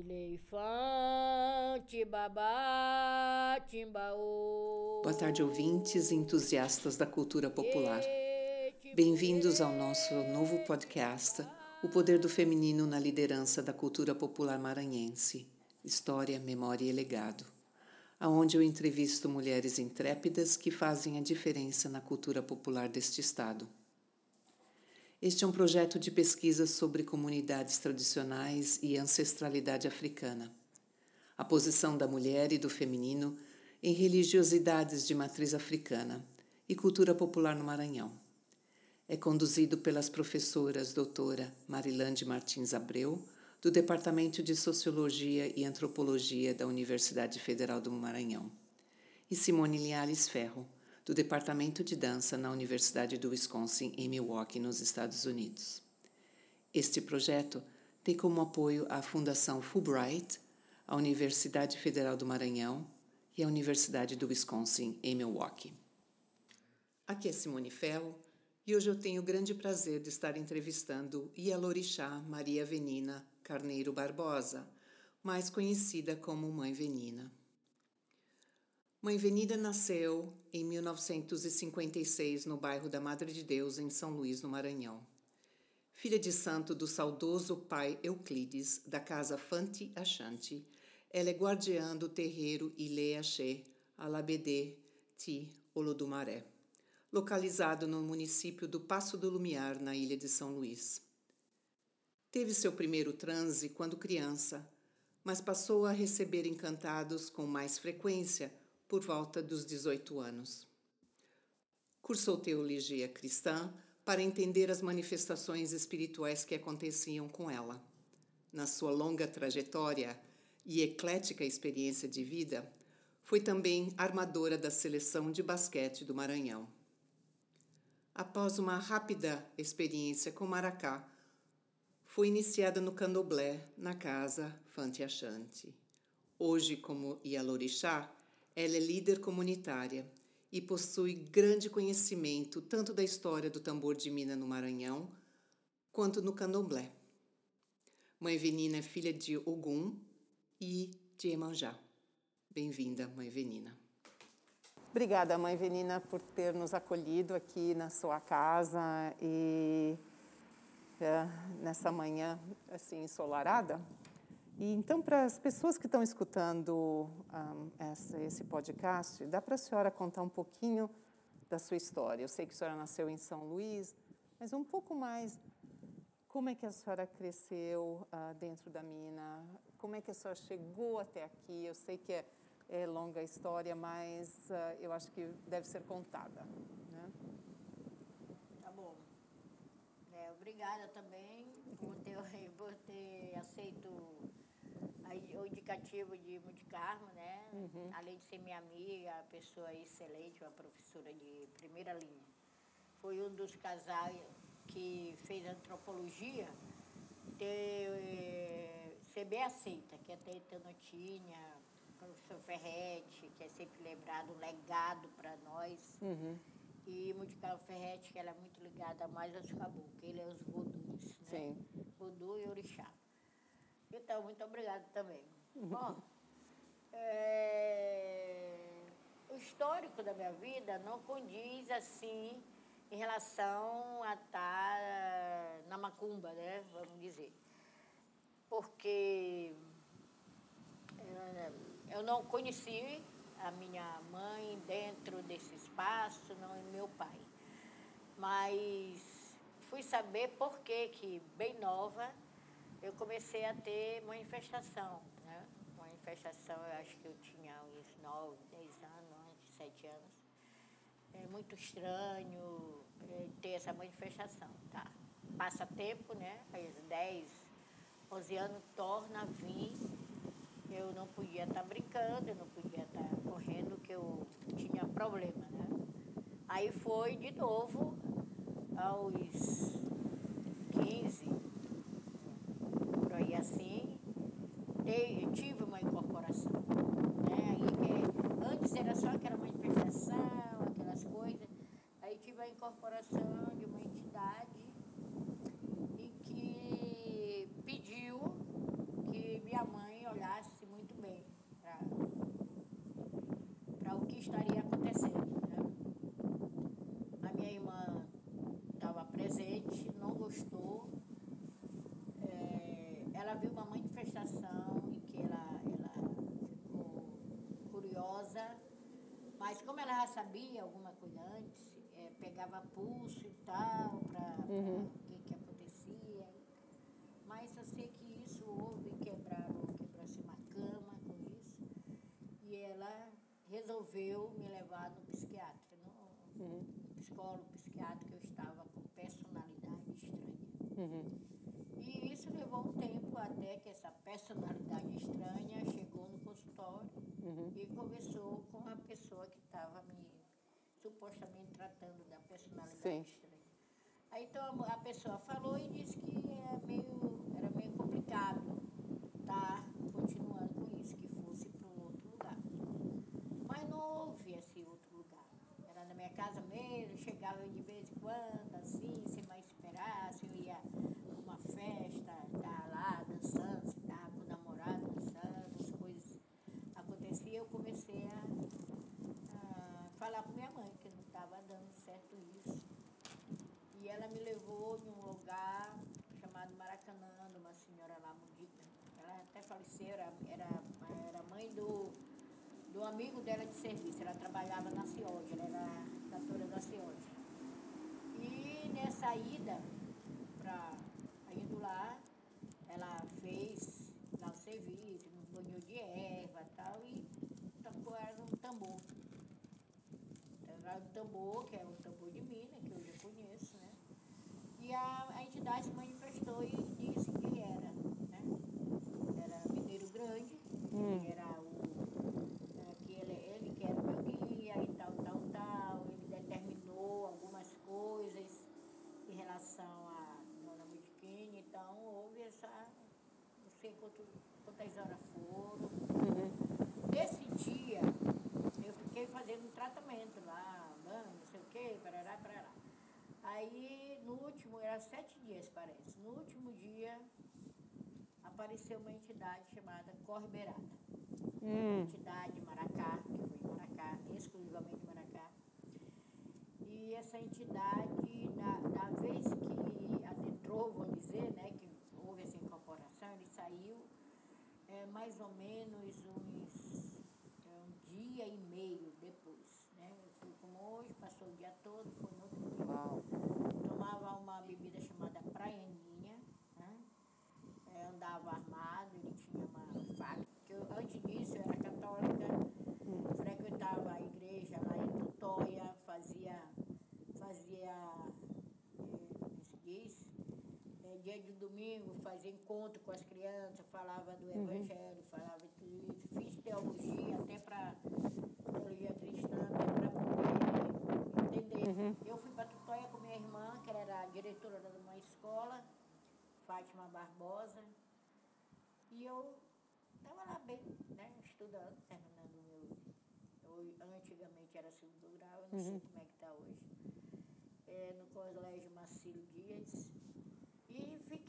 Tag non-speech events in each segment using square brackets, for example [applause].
Lejibu babá timbaô Boa tarde, ouvintes e entusiastas da cultura popular. Bem-vindos ao nosso novo podcast, O Poder do Feminino na Liderança da Cultura Popular Maranhense, História, Memória e Legado, aonde eu entrevisto mulheres intrépidas que fazem a diferença na cultura popular deste estado. Este é um projeto de pesquisa sobre comunidades tradicionais e ancestralidade africana. A posição da mulher e do feminino em religiosidades de matriz africana e cultura popular no Maranhão. É conduzido pelas professoras doutora Marilande Martins Abreu, do Departamento de Sociologia e Antropologia da Universidade Federal do Maranhão, e Simone Linhares Ferro, do Departamento de Dança na Universidade do Wisconsin, em Milwaukee, nos Estados Unidos. Este projeto tem como apoio a Fundação Fulbright, a Universidade Federal do Maranhão e a Universidade do Wisconsin, em Milwaukee. Aqui é Simone Ferro e hoje eu tenho o grande prazer de estar entrevistando Ialorixá Maria Venina Carneiro Barbosa, mais conhecida como Mãe Venina. Mãe Venida nasceu em 1956 no bairro da Madre de Deus, em São Luís, no Maranhão. Filha de santo do saudoso pai Euclides, da casa Fanti Achante, ela é guardiã do terreiro Ile Axé, Alabedê, Ti, Olodumaré, localizado no município do Passo do Lumiar, na ilha de São Luís. Teve seu primeiro transe quando criança, mas passou a receber encantados com mais frequência por volta dos 18 anos. Cursou teologia cristã para entender as manifestações espirituais que aconteciam com ela. Na sua longa trajetória e eclética experiência de vida, foi também armadora da seleção de basquete do Maranhão. Após uma rápida experiência com Maracá, foi iniciada no candomblé na casa Fante Achante. Hoje, como Ialorixá, ela é líder comunitária e possui grande conhecimento tanto da história do tambor de mina no Maranhão quanto no candomblé. Mãe Venina é filha de Ogum e de Emanjá. Bem-vinda, Mãe Venina. Obrigada, Mãe Venina, por ter nos acolhido aqui na sua casa e é, nessa manhã assim ensolarada. E então, para as pessoas que estão escutando um, essa, esse podcast, dá para a senhora contar um pouquinho da sua história? Eu sei que a senhora nasceu em São Luís, mas um pouco mais como é que a senhora cresceu uh, dentro da mina? Como é que a senhora chegou até aqui? Eu sei que é, é longa a história, mas uh, eu acho que deve ser contada. Né? Tá bom. É, obrigada também por ter, [laughs] por ter aceito o indicativo de Carmo, né? Uhum. Além de ser minha amiga, pessoa excelente, uma professora de primeira linha. Foi um dos casais que fez antropologia ter, eh, ser bem aceita, que até então não tinha, o professor Ferretti, que é sempre lembrado, um legado para nós. Uhum. E Mundical Ferretti, que ela é muito ligada mais aos caboclos, ele é os vodus, né? Sim. Vodu e orixá. Então, muito obrigada também. [laughs] Bom, é, o histórico da minha vida não condiz assim em relação a estar na macumba, né? Vamos dizer. Porque é, eu não conheci a minha mãe dentro desse espaço, não e meu pai. Mas fui saber por que, que bem nova, eu comecei a ter manifestação, né? Manifestação, eu acho que eu tinha uns 9, 10 anos, 7 anos. É muito estranho é, ter essa manifestação, tá? Passa tempo, né? Faz 10, 11 anos, torna a vir. Eu não podia estar tá brincando, eu não podia estar tá correndo, que eu tinha problema, né? Aí foi de novo aos 15, e assim, eu tive uma incorporação. Né? Aí, antes era só aquela manifestação, aquelas coisas. Aí tive a incorporação de uma entidade e que pediu que minha mãe olhasse muito bem para o que estaria acontecendo. Né? A minha irmã estava presente, não gostou. É, ela viu uma manifestação em que ela, ela ficou curiosa, mas como ela já sabia alguma coisa antes, é, pegava pulso e tal, para uhum. o que, que acontecia. Mas eu sei que isso houve, quebraram, quebrou-se uma cama com isso. E ela resolveu me levar no psiquiatra, no, uhum. psicólogo psiquiatra, que eu estava com personalidade estranha. Uhum. E isso levou um tempo até que essa personalidade estranha chegou no consultório uhum. e conversou com a pessoa que estava me supostamente tratando da personalidade Sim. estranha. Aí então a pessoa falou e disse que era meio, era meio complicado estar tá continuando com isso, que fosse para um outro lugar. Mas não houve esse outro lugar. Era na minha casa mesmo, chegava de vez em quando, assim, sem mais esperar, se eu ia uma festa, tá lá dançando, se estava com o namorado dançando, as coisas aconteciam, eu comecei a falar com minha mãe que não estava dando certo isso. E ela me levou em um lugar chamado Maracanã, de uma senhora lá, Mudita. Ela até faleceu, era, era, era mãe do, do amigo dela de serviço. Ela trabalhava na CIOD, ela era cantora da CIOD. E nessa ida, pra, indo lá, ela fez lá o serviço, nos banhou de erva e tal, e tocou ela num tambor do tambor, que é o tambor de mina, que eu já conheço, né? E a, a entidade se manifestou e disse que era, né? Era Mineiro Grande, hum. que era o. que ele, ele que era o meu guia e tal, tal, tal. Ele determinou algumas coisas em relação a Dona Mudiquine, então houve essa. Não sei quanto, quantas horas foram. Uhum. Nesse dia, eu fiquei fazendo um tratamento lá, andando, não sei o quê, parará, parará. Aí, no último, era sete dias, parece. No último dia, apareceu uma entidade chamada Corbeirada. Hum. Entidade Maracá, que foi em Maracá, exclusivamente Maracá. E essa entidade, da, da vez que adentrou, vamos dizer, né, que houve essa incorporação, ele saiu é, mais ou menos uns dia e meio depois. Né? Eu fui como hoje, passou o dia todo, foi no outro dia. Uau. Tomava uma bebida chamada praianinha, né? É, andava armado, ele tinha uma faca. Eu, antes disso eu era católica, hum. frequentava a igreja lá em Tutóia, fazia, fazia, é, como se diz, é, dia de domingo, fazia encontro com as crianças, falava do uhum. evangelho, falava de tudo. Fiz teologia até para teologia cristã, para poder entender. Uhum. Eu fui para Tutóia com minha irmã, que era diretora de uma escola, Fátima Barbosa, e eu estava lá bem, né, estudando, terminando o meu. Eu, antigamente era segundo grau, eu não uhum. sei como é que está hoje. É, no Colégio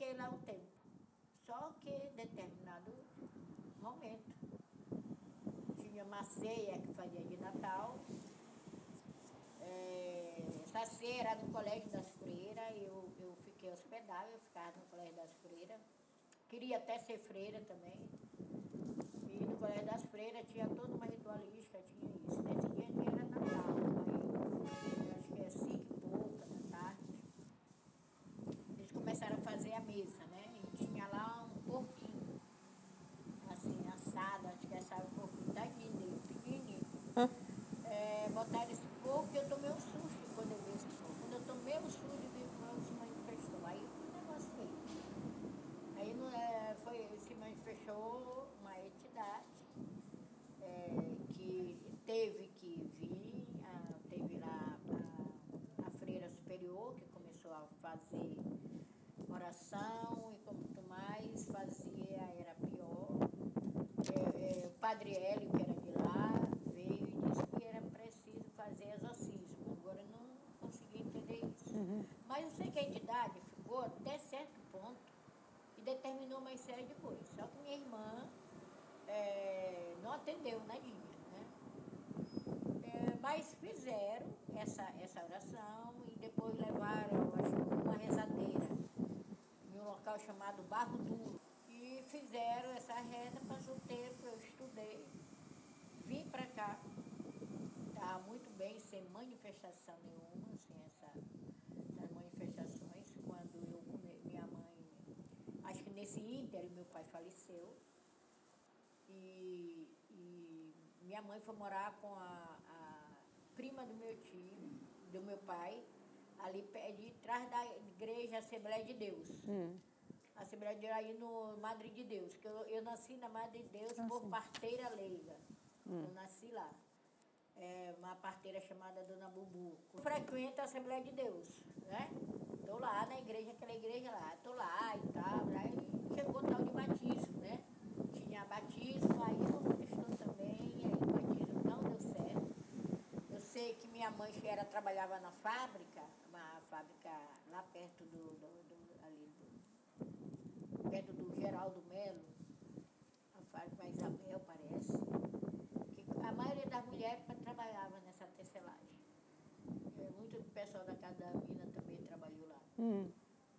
fiquei lá um tempo. Só que determinado momento tinha uma ceia que fazia de Natal. É, essa ceia era no Colégio das Freiras, eu, eu fiquei hospedada, eu ficava no Colégio das Freiras. Queria até ser freira também. E no Colégio das Freiras tinha toda uma ritualística, tinha isso. Nesse dia era Natal, aí, acho que é cinco e pouca da tarde começaram a fazer a mesa, né? E tinha lá um porquinho, assim, assado, acho que assado um porquinho daqui dele, pequenininho. Hã? É, botaram esse porco e eu tomei um susto quando eu vi esse porco. Quando eu tomei um susto, eu vi que se manifestou. Aí foi um negócio feio. Aí não, é, foi, se manifestou uma entidade é, que teve que vir, a, teve lá a, a freira superior, que começou a fazer oração e quanto mais fazia era pior. É, é, o padre Hélio, que era que a entidade ficou até certo ponto e determinou uma série de coisas. Só que minha irmã é, não atendeu na linha, né? É, mas fizeram essa, essa oração e depois levaram acho, uma rezadeira em um local chamado Barro Duro. E fizeram essa reza, passou tempo, eu estudei, vim para cá. Estava muito bem, sem manifestação nenhuma ínter meu pai faleceu, e, e minha mãe foi morar com a, a prima do meu tio, do meu pai, ali de trás da igreja Assembleia de Deus. Hum. Assembleia de Deus aí no Madre de Deus, que eu, eu nasci na Madre de Deus ah, por sim. parteira leiga. Hum. Eu nasci lá. É, uma parteira chamada Dona Bubu. Frequento a Assembleia de Deus, né? Estou lá na igreja, aquela igreja lá, estou lá e tal. Aí chegou o tal de batismo, né? Tinha batismo, aí não prestou também, aí o batismo não deu certo. Eu sei que minha mãe era, trabalhava na fábrica, uma fábrica lá perto do, do, do ali do, perto do Geraldo Melo, a fábrica Isabel parece, que a maioria das mulheres trabalhava nessa tecelagem. É, muito do pessoal da Casa da Mina também trabalhou lá. Hum.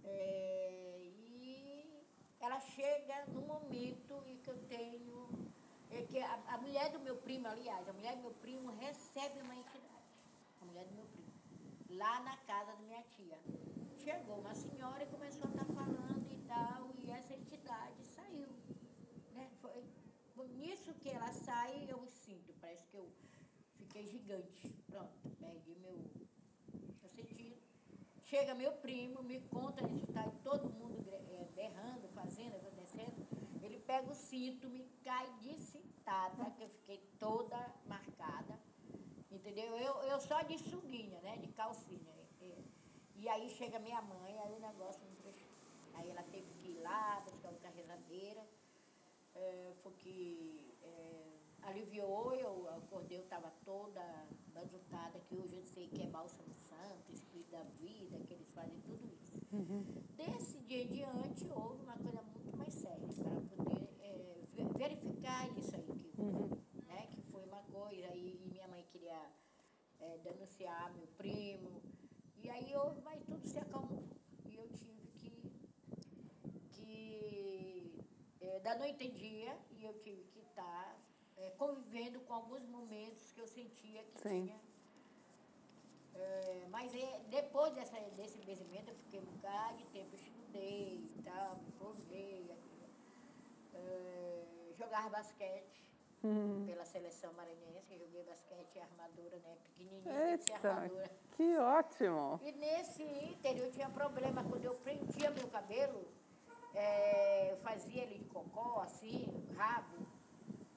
É, ela chega no momento em que eu tenho. É que a, a, mulher do meu primo, aliás, a mulher do meu primo recebe uma entidade. A mulher do meu primo. Lá na casa da minha tia. Chegou uma senhora e começou a estar falando e tal, e essa entidade saiu. Né? Foi nisso que ela sai, eu sinto, parece que eu fiquei gigante. Pronto, perdi meu, meu sentido. Chega meu primo, me conta a necessidade, todo mundo é, berrando, fazendo, acontecendo. Pega o cinto, me cai de cintada, que eu fiquei toda marcada. Entendeu? Eu, eu só de suguinha, né? De calcinha. E, e aí chega minha mãe, aí o negócio me prestou. Aí ela teve que ir lá, buscar outra rezadeira. É, foi que. É, aliviou, eu acordei, eu estava toda bazutada, que hoje eu sei que é bálsamo santo, espírito da vida, que eles fazem tudo isso. Uhum. Desse dia em diante, houve uma coisa muito mais séria, para poder é, verificar isso aí, que, uhum. né, que foi uma coisa, e, e minha mãe queria é, denunciar meu primo, e aí houve, mas tudo se acalmou. E eu tive que, que é, da noite em dia, e eu tive que estar é, convivendo com alguns momentos que eu sentia que Sim. tinha. É, mas é, depois dessa, desse benzimento eu fiquei um bocado de tempo, estudei e tal, me formei. É, jogava basquete uhum. pela seleção maranhense, joguei basquete e armadura, né? Pequenininha, Eita, armadura. Que ótimo! E nesse interior eu tinha problema, quando eu prendia meu cabelo, é, eu fazia ele de cocó, assim, rabo,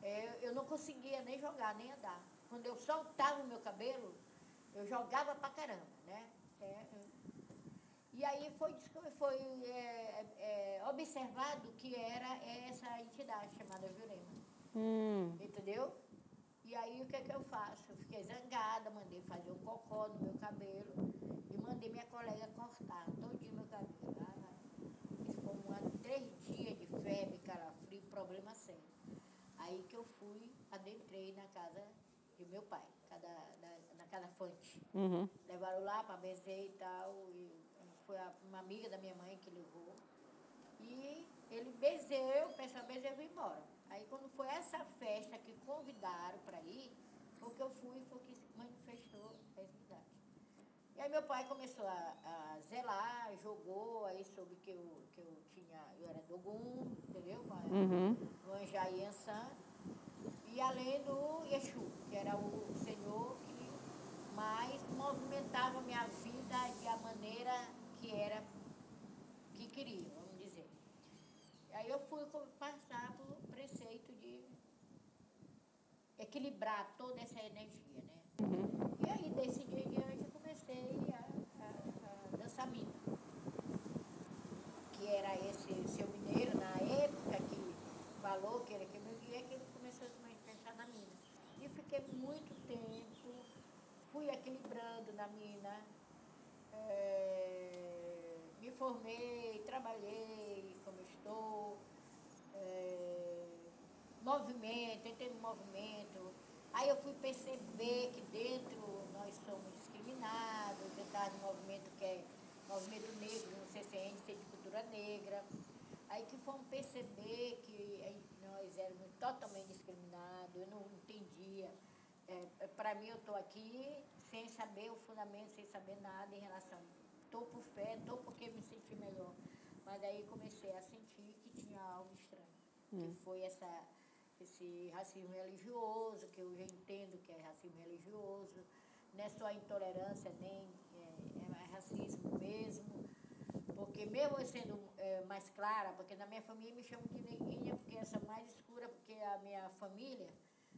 é, eu não conseguia nem jogar, nem andar. Quando eu soltava o meu cabelo, eu jogava pra caramba, né? É, e aí foi, foi é, é, observado que era essa entidade chamada Jurema. Hum. Entendeu? E aí o que é que eu faço? Eu fiquei zangada, mandei fazer um cocó no meu cabelo e mandei minha colega cortar todinho meu cabelo. Ah, isso foi um, três dias de febre, calafrio, problema sério. Aí que eu fui, adentrei na casa do meu pai, cada, na, na casa fonte. Uhum. Levaram lá para benzer e tal. E foi uma amiga da minha mãe que levou. E ele bezeu, o pessoal bezeu e foi embora. Aí quando foi essa festa que convidaram para ir, foi que eu fui e foi que manifestou a entidade. E aí meu pai começou a, a, zelar, jogou, aí soube que eu, que eu tinha, eu era Dogum, entendeu? Uhum. O Anjá Yansan. E além do Exu, que era o senhor que mais movimentava a minha vida de a maneira que era, que queria, vamos dizer. Aí eu fui passar por preceito de equilibrar toda essa energia, né? Uhum. E aí, desse dia em diante, comecei a, a, a dançar mina. Que era esse seu mineiro, na época que falou que era que meu guia, que ele começou a se manifestar na mina. E fiquei muito tempo, fui equilibrando na mina, é, me formei, trabalhei como estou é, movimento, entrei no movimento. Aí eu fui perceber que dentro nós somos discriminados, eu estava no movimento que é movimento negro, no CCN, Centro de Cultura Negra. Aí que fomos perceber que nós éramos totalmente discriminados, eu não entendia. É, é Para mim, eu estou aqui sem saber o fundamento, sem saber nada em relação. Estou por fé, estou porque me senti melhor. Mas aí comecei a sentir que tinha algo estranho, hum. que foi essa, esse racismo religioso, que eu já entendo que é racismo religioso, não é só intolerância, nem é, é racismo mesmo. Porque mesmo eu sendo é, mais clara, porque na minha família me chamam de neguinha, porque essa mais escura, porque a minha família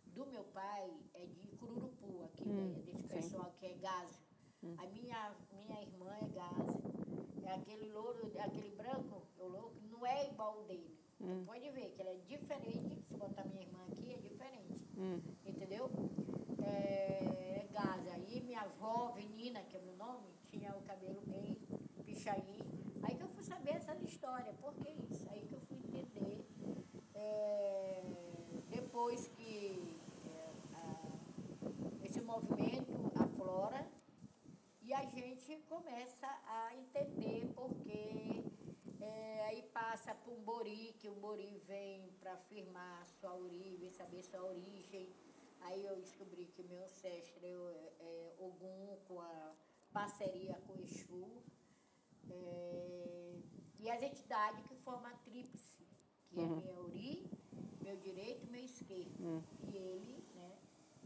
do meu pai é de Cururupu, aqui, hum, né, desse sim. pessoal que é Gaza. Hum. A minha, minha irmã é Gaza. É aquele louro, aquele branco, o louro, não é igual o dele. Hum. Pode ver que ele é diferente. Se botar minha irmã aqui, é diferente. Hum. Entendeu? É, é Gaza. Aí minha avó, Venina, que é o meu nome, tinha o cabelo bem pichain. Aí que eu fui saber essa história. Por que isso? Aí que eu fui entender. É, depois que esse movimento aflora e a gente começa a entender é, aí passa para um Bori, que o Bori vem para afirmar sua origem, saber sua origem. Aí eu descobri que meu ancestro é, é Ogum com a parceria com o Exu. É, e as entidades que formam a tríplice, que é uhum. é minha ori, meu direito e meu esquerdo. Uhum. E ele né,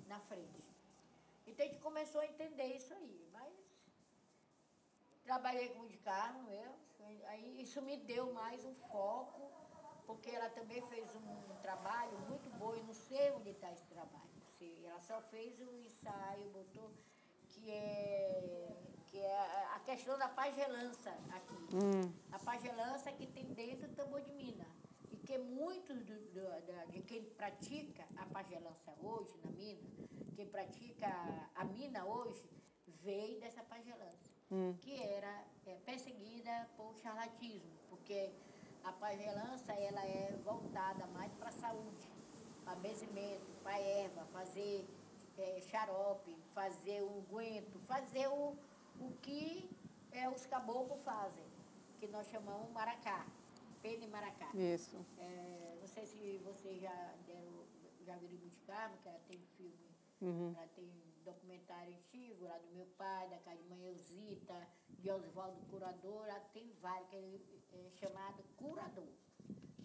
na frente. Então a gente começou a entender isso aí. Mas trabalhei com o de carro, eu, aí isso me deu mais um foco, porque ela também fez um trabalho muito bom, eu não sei onde está esse trabalho. Ela só fez o ensaio, botou, que é, que é a questão da pagelança aqui. Hum. A pagelança que tem dentro do tambor de mina. E que muitos de quem pratica a pagelança hoje na mina, quem pratica a mina hoje, veio dessa pagelança, hum. que era é, perseguida por charlatismo, porque a pagelança ela é voltada mais para a saúde, para benzimento, para erva, fazer é, xarope, fazer o unguento, fazer o, o que é, os caboclos fazem, que nós chamamos maracá, pena e maracá. Isso. É, não sei se vocês já deram, já viram de Carmo, que tem filme Uhum. Ela tem documentário antigo lá do meu pai, da casa de mãe Elzita, de Oswaldo Curador, ela tem vários, que é, chamado curador.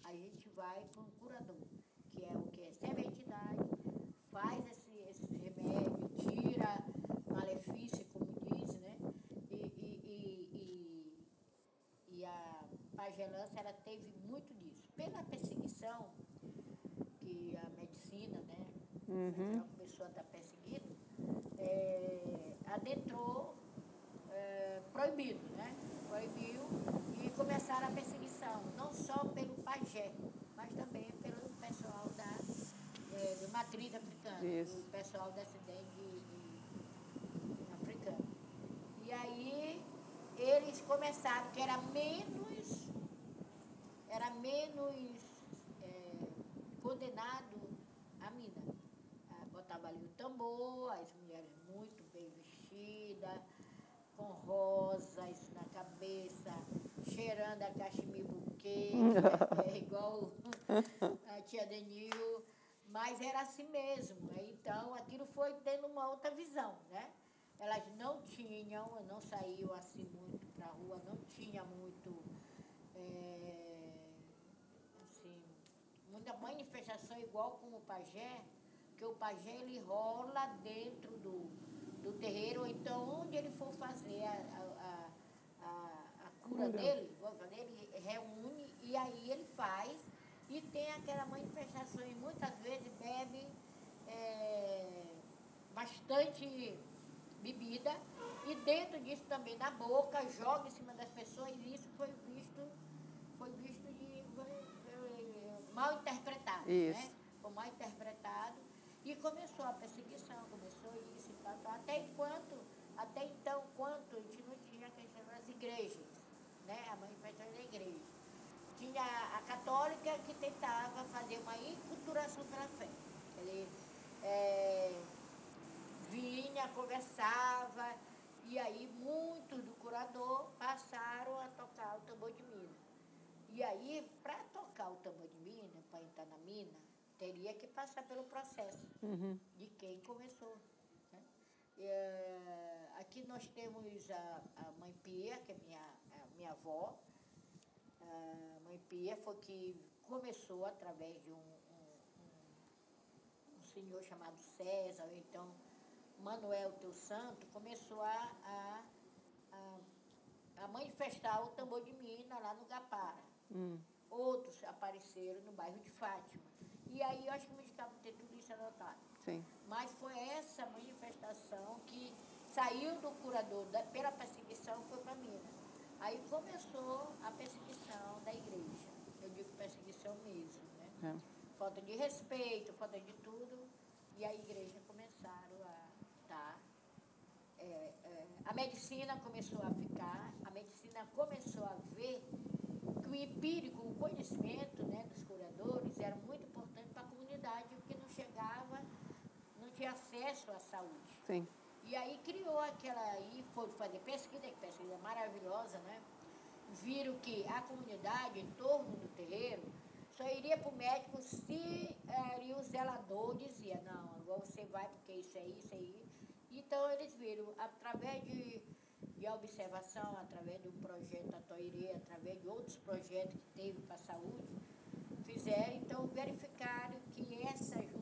A gente vai para um curador, que é o que? É serve a entidade, faz esse, esse remédio, tira malefício, como diz, né? E, e, e, e, e a pagelança, ela teve muito disso. Pela perseguição que a medicina, né? Uhum. A pessoa está perseguida, é, adentrou é, proibido, né? Proibiu e começaram a perseguição, não só pelo pajé, mas também pelo pessoal da é, de matriz africana, Isso. o pessoal descendente de, de, africano. E aí eles começaram, que era menos, era menos é, condenado a mina botava ali o tambor, as vestidas, com rosas na cabeça, cheirando a cachemir buquê, [laughs] é igual a tia Denil, mas era assim mesmo. Então aquilo foi tendo uma outra visão, né? Elas não tinham, não saíam assim muito para a rua, não tinha muito. É, assim, muita manifestação igual como o pajé, porque o pajé ele rola dentro do, do terreiro, ou então onde ele for fazer a, a, a, a cura dele, ele reúne e aí ele faz e tem aquela manifestação e muitas vezes bebe é, bastante bebida e dentro disso também na boca, joga em cima das pessoas e isso foi visto, foi visto de mal interpretado. Né? Isso. Né? Foi mal interpretado e começou a perseguição, começou isso até enquanto, até então, quanto a gente não tinha a questão das igrejas, né? A manifestação da igreja. tinha a católica que tentava fazer uma enculturação pela fé. Ele é, vinha, conversava, e aí muitos do curador passaram a tocar o tambor de mina. E aí, para tocar o tambor de mina, para entrar na mina, teria que passar pelo processo uhum. de quem começou. Uh, aqui nós temos a, a mãe Pia, que é minha, a minha avó. A mãe Pia foi que começou através de um, um, um, senhor chamado César, ou então Manuel Teu Santo, começou a, a, a, a manifestar o tambor de mina lá no Gapara. Hum. Outros apareceram no bairro de Fátima. E aí eu acho que o medicamento ter tudo isso anotado. Sim. Mas foi essa manifestação que saiu do curador da, pela perseguição foi para Minas. Aí começou a perseguição da igreja. Eu digo perseguição mesmo, né? É. Falta de respeito, falta de tudo. E a igreja começaram a estar. Tá, é, é, a medicina começou a ficar, a medicina começou a ver que o empírico, o conhecimento né, dos curadores era muito importante para a comunidade, porque não chegava, tinha acesso à saúde. Sim. E aí criou aquela aí, foi fazer pesquisa, que pesquisa maravilhosa, né? Viram que a comunidade em torno do terreiro só iria para o médico se eh, o zelador dizia, não, agora você vai porque isso aí, isso aí. Então eles viram, através de de observação através do projeto Atoirê, através de outros projetos que teve para a saúde, fizeram, então verificaram que essa junção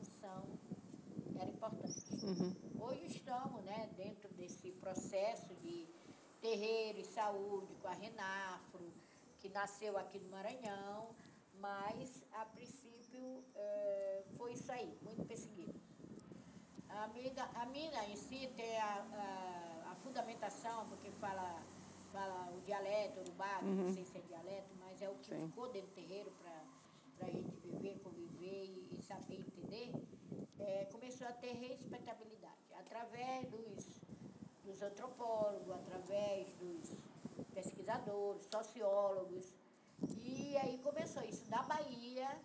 Uhum. Hoje estamos né, dentro desse processo de terreiro e saúde com a Renafro, que nasceu aqui no Maranhão, mas a princípio é, foi isso aí, muito perseguido. A mina, a mina em si tem a, a fundamentação, porque fala, fala o dialeto urubá, uhum. não sei se é dialeto, mas é o que Sim. ficou dentro do terreiro para a gente viver, conviver e, e saber entender, é, começou a ter respeitabilidade. Através dos, dos antropólogos, através dos pesquisadores, sociólogos, e aí começou isso da Bahia,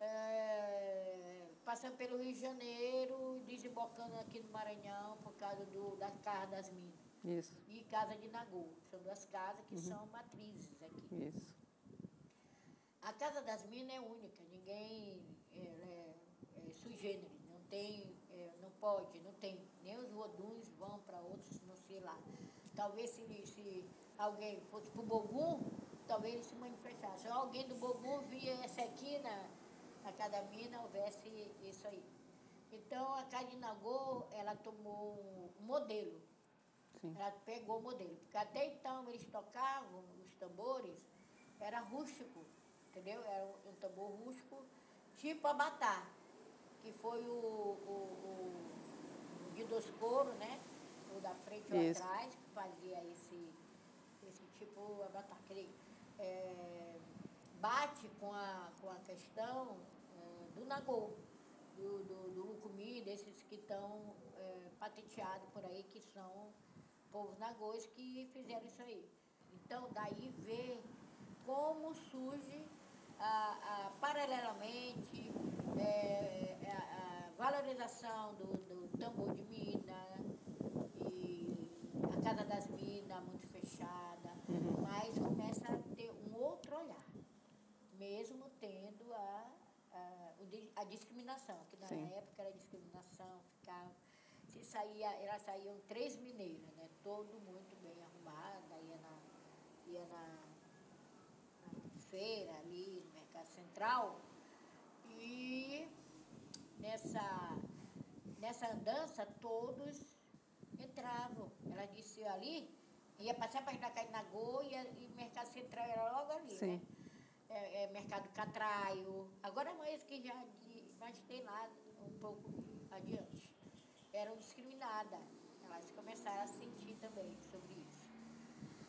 é, passando pelo Rio de Janeiro, desembocando aqui no Maranhão por causa do, das casas das minas. Isso. E Casa de Nagô. São duas casas que uhum. são matrizes aqui. Isso. A Casa das Minas é única, ninguém é, é, é sui generis, tem, é, não pode, não tem. Nem os voduns vão para outros, não sei lá. Talvez se, se alguém fosse para o Bogum, talvez ele se manifestasse. Se alguém do Bogum via essa aqui na a cada mina houvesse isso aí. Então a Cadinagô, ela tomou um modelo. Sim. Ela pegou o modelo. Porque até então eles tocavam os tambores, era rústico, entendeu? Era um, tambor rústico, tipo a batá, que foi o, o, o de couro, né? O da frente ou atrás, que fazia esse, esse tipo abatá. Aquele, é, bate com a, com a questão é, do Nagô, do, do, do Lucumi, desses que estão é, patenteados por aí, que são povos nagôs que fizeram isso aí. Então, daí vê como surge a, a paralelamente é, é valorização do, do tambor de mina e a Casa das Minas muito fechada, uhum. mas começa a ter um outro olhar mesmo tendo a, a, a discriminação, que na Sim. época era discriminação, ficava. Se saía, elas saíam três mineiras, né? Todo muito bem arrumada, ia na, ia na, na feira ali, no Mercado Central. E nessa, nessa andança todos entravam. Ela disse ali, ia passar para Itacaí na Goia e o Mercado Central era logo ali, Sim. né? é, é, mercado catraio. Agora mais que já mas tem lá um pouco adiante. Eram discriminadas. Elas começaram a sentir também sobre isso.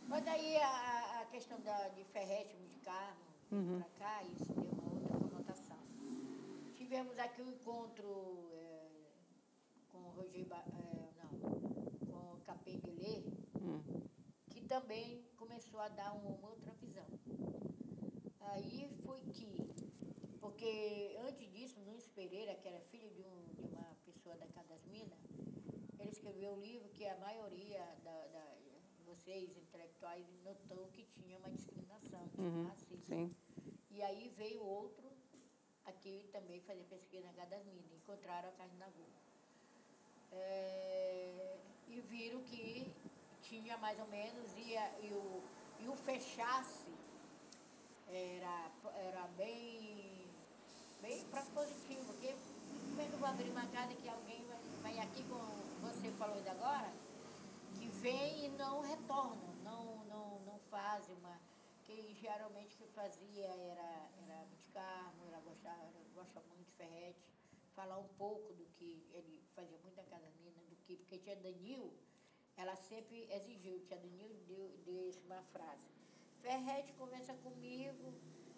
Mas aí a, a questão da, de ferrétimo de carro uhum. para cá, isso deu. Tivemos aqui um encontro é, com o Roger, é, não, com o uhum. que também começou a dar uma outra visão Aí foi que, porque antes disso, Nunes Pereira, que era filho de, um, de uma pessoa da Casa das Minas, ele escreveu um livro que a maioria da, da vocês, intelectuais, notou que tinha uma discriminação, tinha Uhum, racismo. sim. E aí veio outro aqui também fazer pesquisa na Casa das encontraram a carne na Gol. É, e viram que tinha mais ou menos, e, e o, e o fechasse era, era bem, bem propositivo, porque como é que eu vou abrir uma casa que alguém vai, aqui, como você falou ainda agora, que vem e não retornam, não, não, não fazem uma. Que geralmente o que fazia era, era de era, gosta muito de Ferrete, falar um pouco do que ele fazia muito na Casa Mina, do que, porque tia Danil, ela sempre exigiu, tia Danil deu, deu uma frase. Ferrete conversa comigo,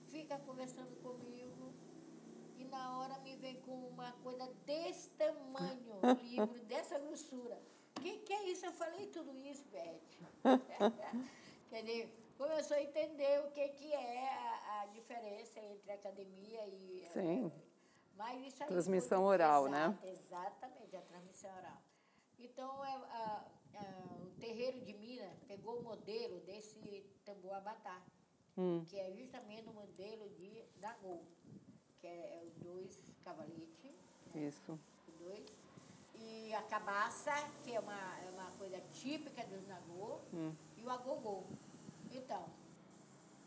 fica conversando comigo, e na hora me vem com uma coisa desse tamanho, um [laughs] livro dessa grossura. O que, que é isso? Eu falei tudo isso, Beth. [laughs] Entendeu? Começou a entender o que, que é a, a diferença entre academia e. Sim. Mas isso aí Transmissão oral, né? Exato, Exatamente, a transmissão oral. Então, é, a- a- o terreiro de Minas pegou o modelo desse tambor abatá, Hum. que é justamente o modelo de Nagô, que é, é os dois cavaletes, Isso. os dois, e a cabaça, que é uma, é uma coisa típica dos Nagô, Hum. e o agogô. Então,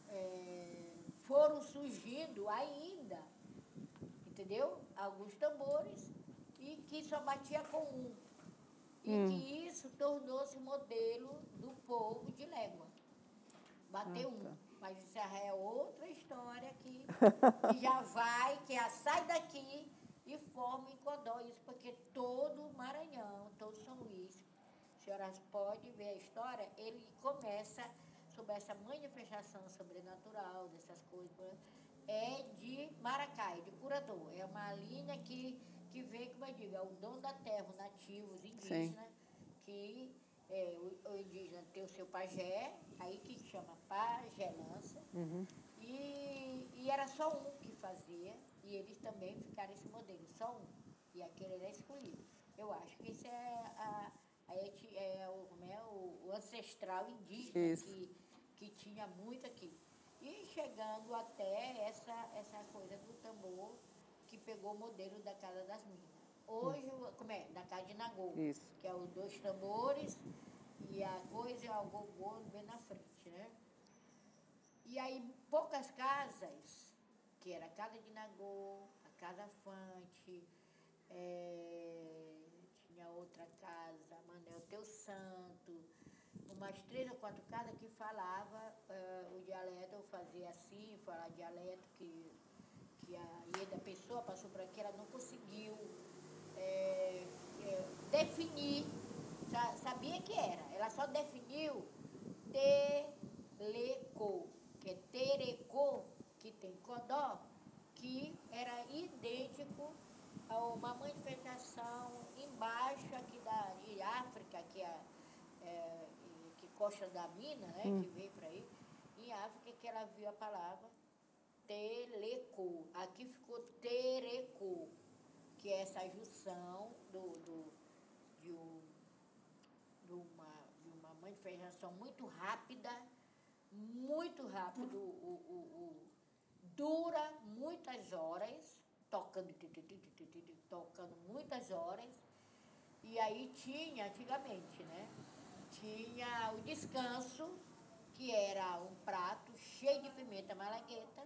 é, foram surgindo ainda, entendeu? Alguns tambores e que só batia com um. E Hum. que isso tornou-se modelo do povo de légua. Bater Ah, um. tá. Mas isso é outra história que, [laughs] que já vai, que já sai daqui e forma em Codó. Isso porque todo Maranhão, todo São Luís, a senhora pode ver a história, ele começa sobre essa manifestação sobrenatural, dessas coisas, é de Maracai, de curador. É uma linha que, que vem, como eu digo, é o dom da terra, os nativos indígenas, que é, o, o indígena tem o seu pajé, aí que chama pagelança, Uhum. e, e era só um que fazia, e eles também ficaram esse modelo, só um. E aquele era escolhido. Eu acho que isso é, a, é o, é, o, o ancestral indígena Isso. que, que tinha muito aqui. E chegando até essa, essa coisa do tambor que pegou o modelo da Casa das Minas. Hoje, o- como é? Da Casa de Nagô Isso. que é os dois tambores e a coisa é o gogô bem na frente, né? E aí, poucas casas, que era a Casa de Nagô, a Casa Fante, eh, tinha outra casa, Manel Teu Santo, umas três ou quatro casas que falava eh, o dialeto, eu fazia assim, falar dialeto, que, que a Ieda Pessoa passou por aqui, ela não conseguiu é, é, definir, sa- sabia que era, ela só definiu teleco, que é tereco, que tem codó, que era idêntico a uma manifestação embaixo aqui da de África, que é, é, costa da mina, né, que veio para aí, em África que ela viu a palavra teleco. Aqui ficou tereco que é essa junção do, do, de, um, de, uma, de uma manifestação muito rápida, muito rápido, o, o, o- dura muitas horas, tocando, tocando muitas horas, e aí tinha, antigamente, né? Tinha o descanso, que era um prato cheio de pimenta malagueta,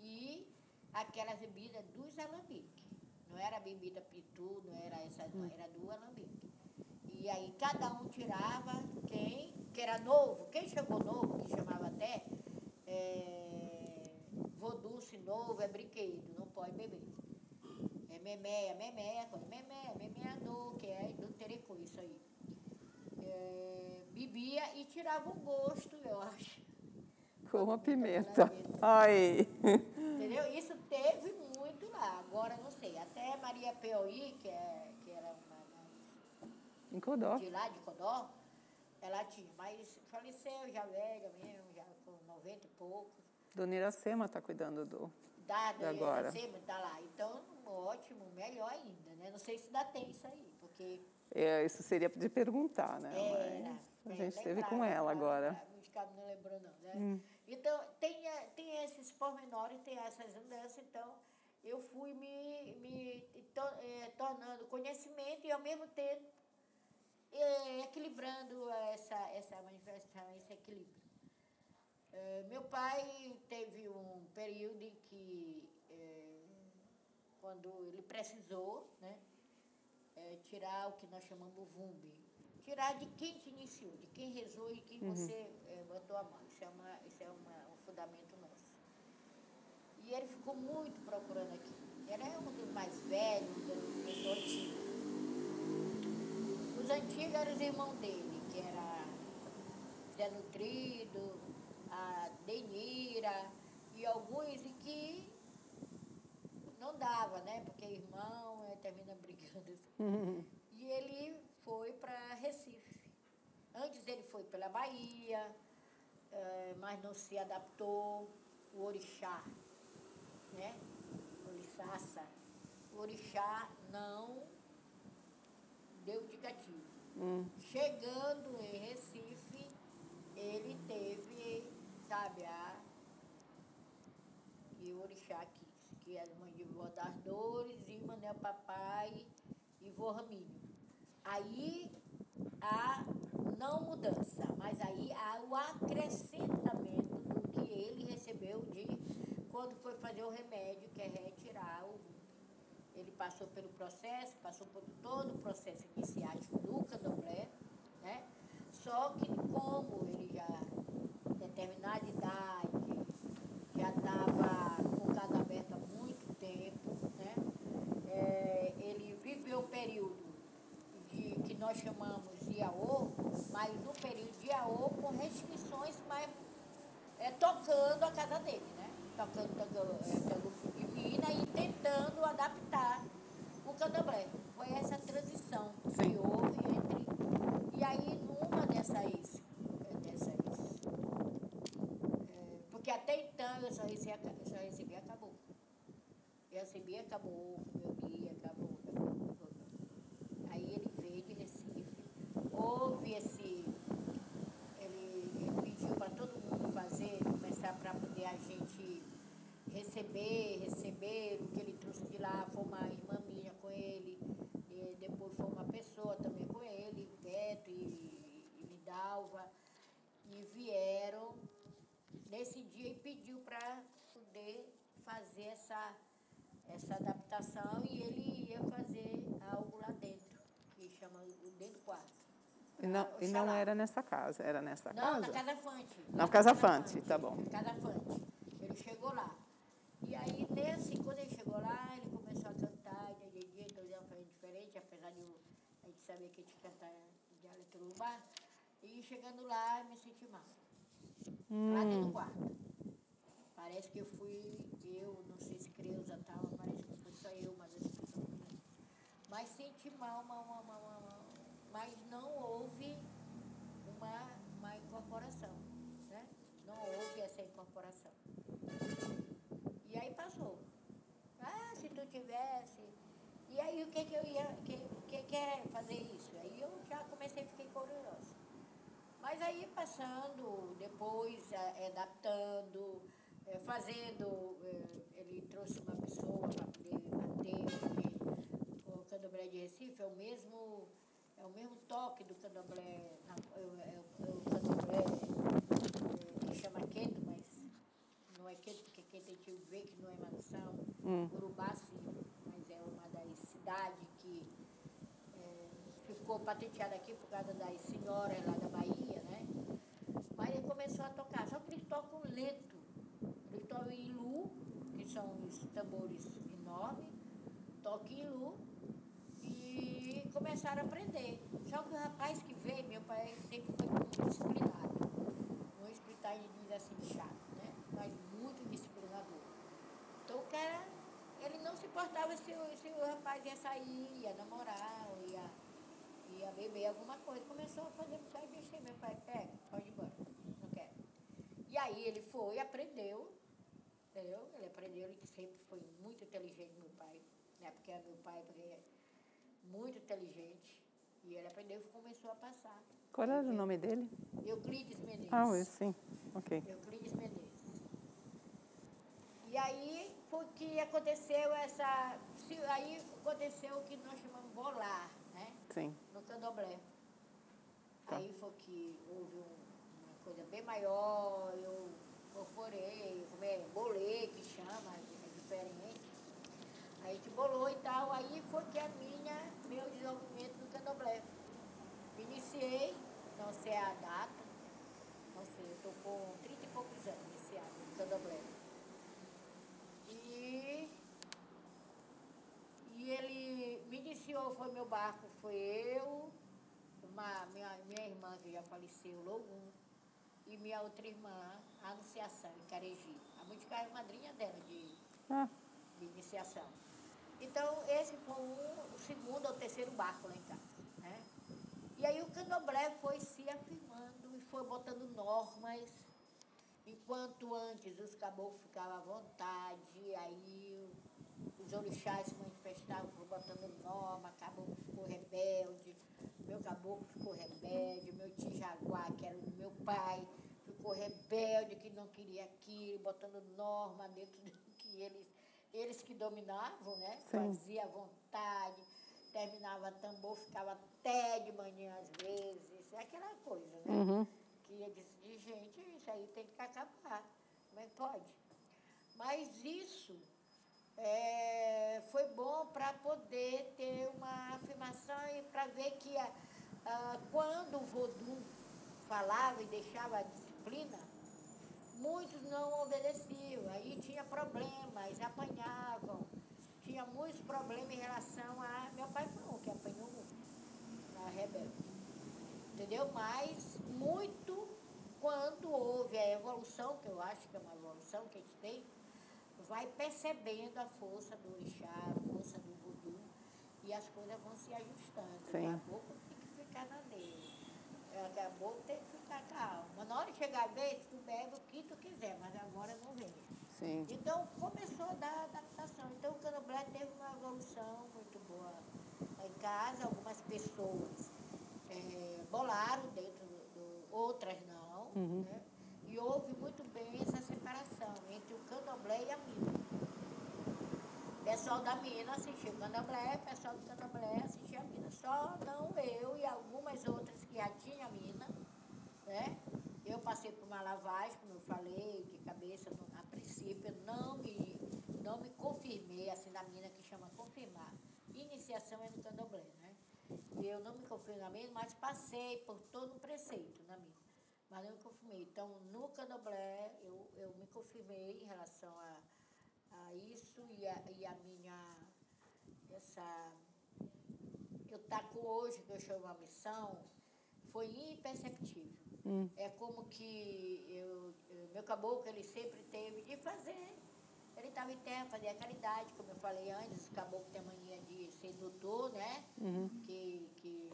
e aquela bebida dos alambiques. Não era bebida pitu, não era essa, não, era do alambique. E aí cada um tirava quem, que era novo, quem chegou novo, que chamava até é, voduce novo, é brinquedo, não pode beber. É memeia, memeia, memeia, memeador, que é do terecu, isso aí. É, bebia e tirava o gosto, eu acho. Com a Pimenta pimenta. Ai. Entendeu? Isso teve muito lá. Agora não sei. Até Maria Peoí, que, é, que era uma Em Codó. de lá de Codó, ela tinha, mas faleceu já velha mesmo, já com 90 e poucos. Dona Iracema está cuidando do. Da, da Agora. Iracema, tá lá. Então, ótimo, melhor ainda, né? Não sei se ainda tem isso aí, porque É, isso seria de perguntar, né? Era. Mas a é, gente esteve lembrava, com ela agora. Hum. cabos não lembrou, não, né? Então, tem, eh, tem esses pormenores, tem essas mudanças, então eu fui me, me to- eh, tornando conhecimento e, ao mesmo tempo, eh, equilibrando essa, essa manifestação, esse equilíbrio. Eh, meu pai teve um período em que, eh, quando ele precisou, né, eh, tirar o que nós chamamos vumbi. Tirar de quem te iniciou, de quem rezou e quem você eh, botou a mão. Isso é, uma, isso é uma, um fundamento nosso. E ele ficou muito procurando aqui. Ele é um dos mais velhos, do pessoal antigo. Os antigos eram os irmãos dele, que era Zé Nutrido, a Denira e alguns e que não dava, né? Porque irmão eh, termina brigando. E ele foi para Recife. Antes ele foi pela Bahia, eh, mas não se adaptou. O orixá, né? Oriçaça. O orixá não deu indicativo. Hum. Chegando em Recife, ele teve, sabe, a. E o orixá aqui, que é a mãe de Vó das Dores, e Manel Papai e Vô Ramiro. Aí a não mudança, mas aí há o acrescentamento do que ele recebeu de quando foi fazer o remédio, que é retirar o ele passou pelo processo, passou por todo o processo iniciático do candomblé, né? Só que como ele já, determinada idade, já estava com o caso aberto há muito tempo, né? É, ele viveu o período de, que nós chamamos de Iaô, mas um período de Iaô com restrições, mas é, tocando a casa dele, né? Tocando é, Tango de Mina e tentando adaptar o candomblé. Foi essa transição que houve entre. E aí, numa dessas. é, dessas é, porque até então eu só recebia, eu só recebia acabou. Eu recebia acabou, acabou, acabou. Aí ele veio de Recife, houve esse. Ele, pediu para todo mundo fazer, começar para poder a gente receber, receber o que ele trouxe de lá, foi uma irmã minha com ele, e depois foi uma pessoa também com ele, Beto e, e Lidalva, e vieram nesse dia e pediu para poder fazer essa, essa adaptação e ele ia fazer algo lá dentro, que chama o dentro do quarto. E não, e não era nessa casa, era nessa Não, casa? na Casa Fante. Na Casa Fante, tá bom. Na Casa Fante. Ele chegou lá. E aí, nesse, quando ele chegou lá, ele começou a cantar, dia, dia, dia, então ele foi diferente, apesar de eu- a gente saber que que cantar em dialeto urubá. E chegando lá, me senti mal. Lá dentro do quarto. Parece que eu fui, eu, não sei se Creuza tal, parece que foi só eu, mas essa pessoa não lembro. Mas senti mal, mal, mal, mal, mal, mal. Mas não houve uma, uma incorporação, né? Não houve essa incorporação. E aí passou. Ah, se tu tivesse. E aí o que que eu ia, que, que, que é fazer isso? Aí eu já comecei a ficar curiosa. Mas aí passando, depois eh, adaptando, eh, fazendo, ele trouxe uma pessoa para poder bater, porque o candomblé de Recife é o mesmo, é o mesmo toque do candomblé, é, o- é é o candomblé que chama quento, mas não é quento, porque quento a gente vê que não é maldição, Hum. Urubá sim, mas é uma das cidades que é, ficou patenteada aqui por causa das senhoras lá da Bahia, né? Mas ele começou a tocar, só que eles tocam lento. Eles tocam em Ilu, que são os tambores enormes, tocam em Ilu começaram a aprender. Só que o rapaz que veio, meu pai sempre foi muito disciplinado. Não explicar ele diz assim chato, né? Mas muito disciplinador. Então o cara, ele não se importava se, o- se o rapaz ia sair, ia namorar, ia, ia beber alguma coisa. Começou a fazer pai besteira. Meu pai, pega, pode ir embora, não quero. E aí ele foi, aprendeu, Entendeu? Ele aprendeu, ele sempre foi muito inteligente, meu pai. Né? Porque é meu pai porque muito inteligente. E ele aprendeu e começou a passar. Qual era o nome dele? Euclides Menezes. Ah, eu sim. Ok. Euclides Menezes. E aí foi que aconteceu essa. Aí aconteceu o que nós chamamos bolar, né? Sim. No candomblé. Tá. Aí foi que houve um- uma coisa bem maior, eu incorporei, como é, bolei, que chama, é diferente. Aí a gente bolou e tal, aí foi que a minha, meu desenvolvimento no candomblé. Iniciei, não sei a data, não sei, eu estou com 30 e poucos anos iniciado no candomblé. E, e ele me iniciou, foi meu barco, foi eu, uma, minha, minha irmã que já faleceu, Logum, e minha outra irmã, a Anunciação, em Careji. A Muticá é madrinha dela de, Ah, de iniciação. Então, esse foi um, o segundo ou terceiro barco lá em casa. E aí o candomblé foi se afirmando e foi botando normas, enquanto antes os caboclos ficavam à vontade, aí os orixás se manifestavam, foi botando norma, caboclo ficou rebelde, meu caboclo ficou rebelde, meu tio Jaguar, que era o meu pai, ficou rebelde, que não queria aquilo, botando norma dentro do que eles, eles que dominavam, né? Sim. Fazia à vontade, terminava tambor, ficava até de manhã às vezes, é aquela coisa, né? uhum. que eu disse, gente, isso aí tem que acabar. Como é que pode? Mas isso é, foi bom para poder ter uma afirmação e para ver que a- a- quando o Vodum falava e deixava a disciplina, muitos não obedeciam, aí tinha problemas, apanhavam, tinha muitos problemas em relação a. Meu pai foi um que apanhou muito na rebelde entendeu? Mas muito quando houve a evolução, que eu acho que é uma evolução que a gente tem, vai percebendo a força do orixá, a força do voodoo, e as coisas vão se ajustando. Sim. Tem que ficar na dele. O caboclo tem que ficar calmo. Na hora de chegar a vez, tu bebe o que tu quiser, mas agora não vem. Sim. Então começou a dar adaptação. Então o candomblé teve uma evolução muito boa em casa. Algumas pessoas eh, bolaram dentro do, do- outras não. Uhum. Né? E houve muito bem essa separação entre o candomblé e a mina. O pessoal da mina assistia o candomblé, o pessoal do candomblé assistia a mina. Só não eu e algumas outras que já tinham a mina, né? Eu passei por uma lavagem, como eu falei, de cabeça, a princípio, eu não me, não me confirmei, assim, na mina que chama confirmar. Iniciação é no candomblé, né? Eu não me confirmei na mina, mas passei por todo o preceito na mina. Mas não me confirmei. Então, no candomblé, eu, eu me confirmei em relação a, a isso e a, e a minha, essa, eu taco hoje, que eu chamo a missão, foi imperceptível. Hum. É como que eu, eu- meu caboclo, ele sempre teve de fazer. Ele estava em terra, fazia caridade, como eu falei antes, o caboclo tem a mania de ser doutor, né? Uhum. Que, que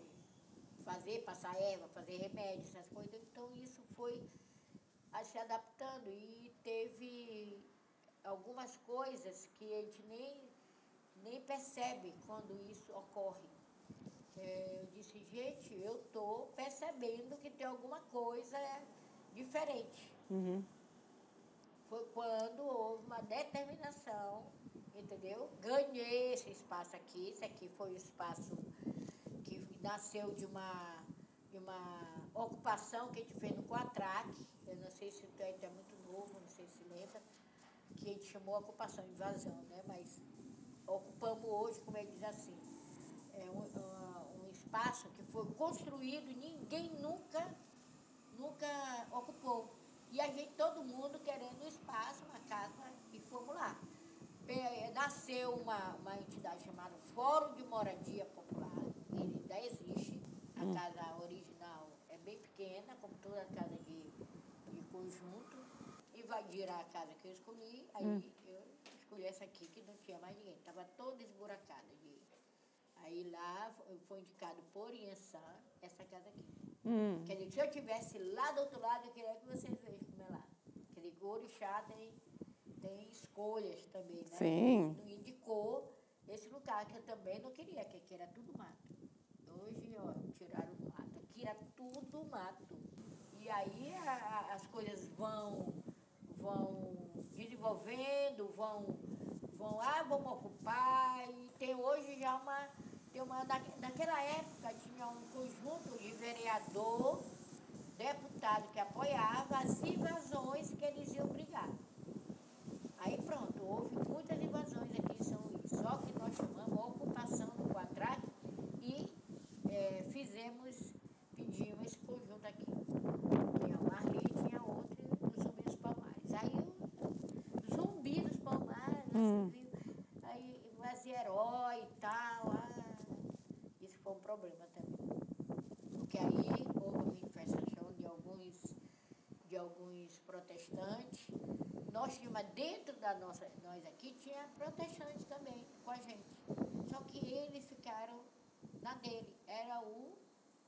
fazer, passar erva, fazer remédio, essas coisas. Então isso foi a se adaptando e teve algumas coisas que a gente nem, nem percebe quando isso ocorre. É, eu disse, gente, eu estou percebendo que tem alguma coisa diferente. Uhum. Foi quando houve uma determinação, entendeu? Ganhei esse espaço aqui, esse aqui foi o espaço que nasceu de uma, de uma ocupação que a gente fez no Quatraque, eu não sei se tu ainda é muito novo, não sei se lembra, que a gente chamou ocupação, invasão, né? Mas ocupamos hoje, como ele diz assim, é um, uma- um espaço que foi construído e ninguém nunca, nunca ocupou. E a gente, todo mundo querendo um espaço, uma casa, e fomos lá. Nasceu uma, uma entidade chamada Fórum de Moradia Popular, ele ainda existe. A casa original é bem pequena, como toda casa de, de conjunto. Invadiram a casa que eu escolhi, aí eu escolhi essa aqui que não tinha mais ninguém, estava toda esburacada. Aí lá foi- indicado por Inhãçã essa casa aqui. Hum. Quer dizer, se eu tivesse lá do outro lado, eu queria que vocês vejam como é lá. Quer dizer, o orixá tem, tem escolhas também, né? Sim. Não indicou esse lugar que eu também não queria, que aqui era tudo mato. Hoje, ó, tiraram o mato. Aqui era tudo mato. E aí a- as coisas vão, vão desenvolvendo, vão, vão, ah, vamos ocupar. E tem hoje já uma, tem uma na, naquela época tinha um conjunto de vereador, deputado que apoiava as invasões que eles iam brigar. Aí pronto, houve muitas invasões aqui em São Luís. Só que nós chamamos a ocupação do Quatraque e eh, fizemos, pedimos esse conjunto aqui. Tinha o Marli e tinha outro do Zumbi dos Palmares. Aí o Zumbi dos Palmares, Hum. você viu? aí fazia herói e tal. ah, isso foi um problema também. Porque aí houve uma manifestação de alguns, de alguns protestantes. Nós tínhamos dentro da nossa, nós aqui tinha protestantes também com a gente. Só que eles ficaram na dele. Era o,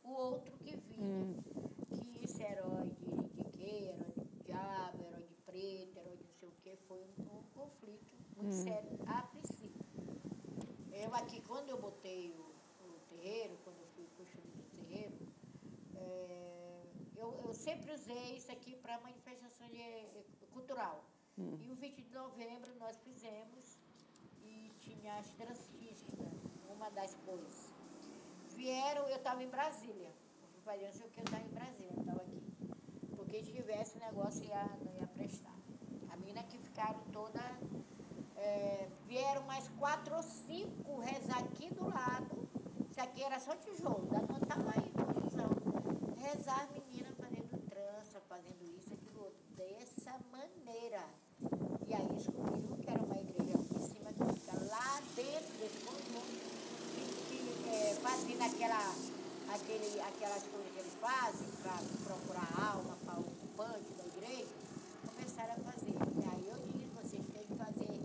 o outro que vinha. Que esse herói de, de quê? Herói de diabo, herói de preto, herói de não sei o quê. Foi um, um conflito muito sério a princípio. Eu aqui, quando eu botei o, o terreiro, quando eu fui construir o terreiro, é, eu, eu sempre usei isso aqui para manifestação de, eh, cultural. E o 20 de novembro nós fizemos e tinha as transfísticas, uma das coisas. Vieram, eu estava em Brasília. Eu fazer não sei o que, eu estava em Brasília, não estava aqui. Porque se tivesse negócio ia, não ia prestar. A menina que ficaram toda. é, vieram mais quatro ou cinco rezar aqui do lado. Isso aqui era só tijolo, não estava aí construção. Rezar as meninas fazendo trança, fazendo isso, aquilo outro. Dessa maneira. E aí descobriram que era uma igreja em cima que fica lá dentro desse conjunto que, que é, fazendo aquela, aquele, aquelas coisas que eles fazem para procurar alma para o ocupante da igreja, começaram a fazer. E aí eu disse, vocês têm que fazer,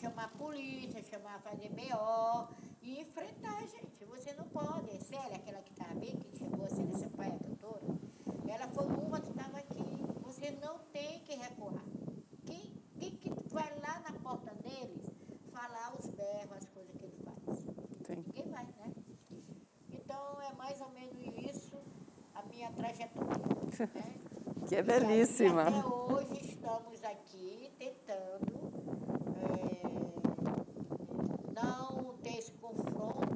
chamar a polícia, chamar, fazer BO e enfrentar, gente. Você não pode. Célia, aquela que estava bem, que chegou a Célia Sampaia, cantora, ela foi uma que estava aqui. Você não tem que recuar. Quem, quem que vai lá na porta deles falar os berros, as coisas que ele faz? Sim. Ninguém vai, né? Então é mais ou menos isso a minha trajetória. Né? [laughs] Que é E aí, belíssima. até hoje estamos aqui tentando é, não ter esse confronto,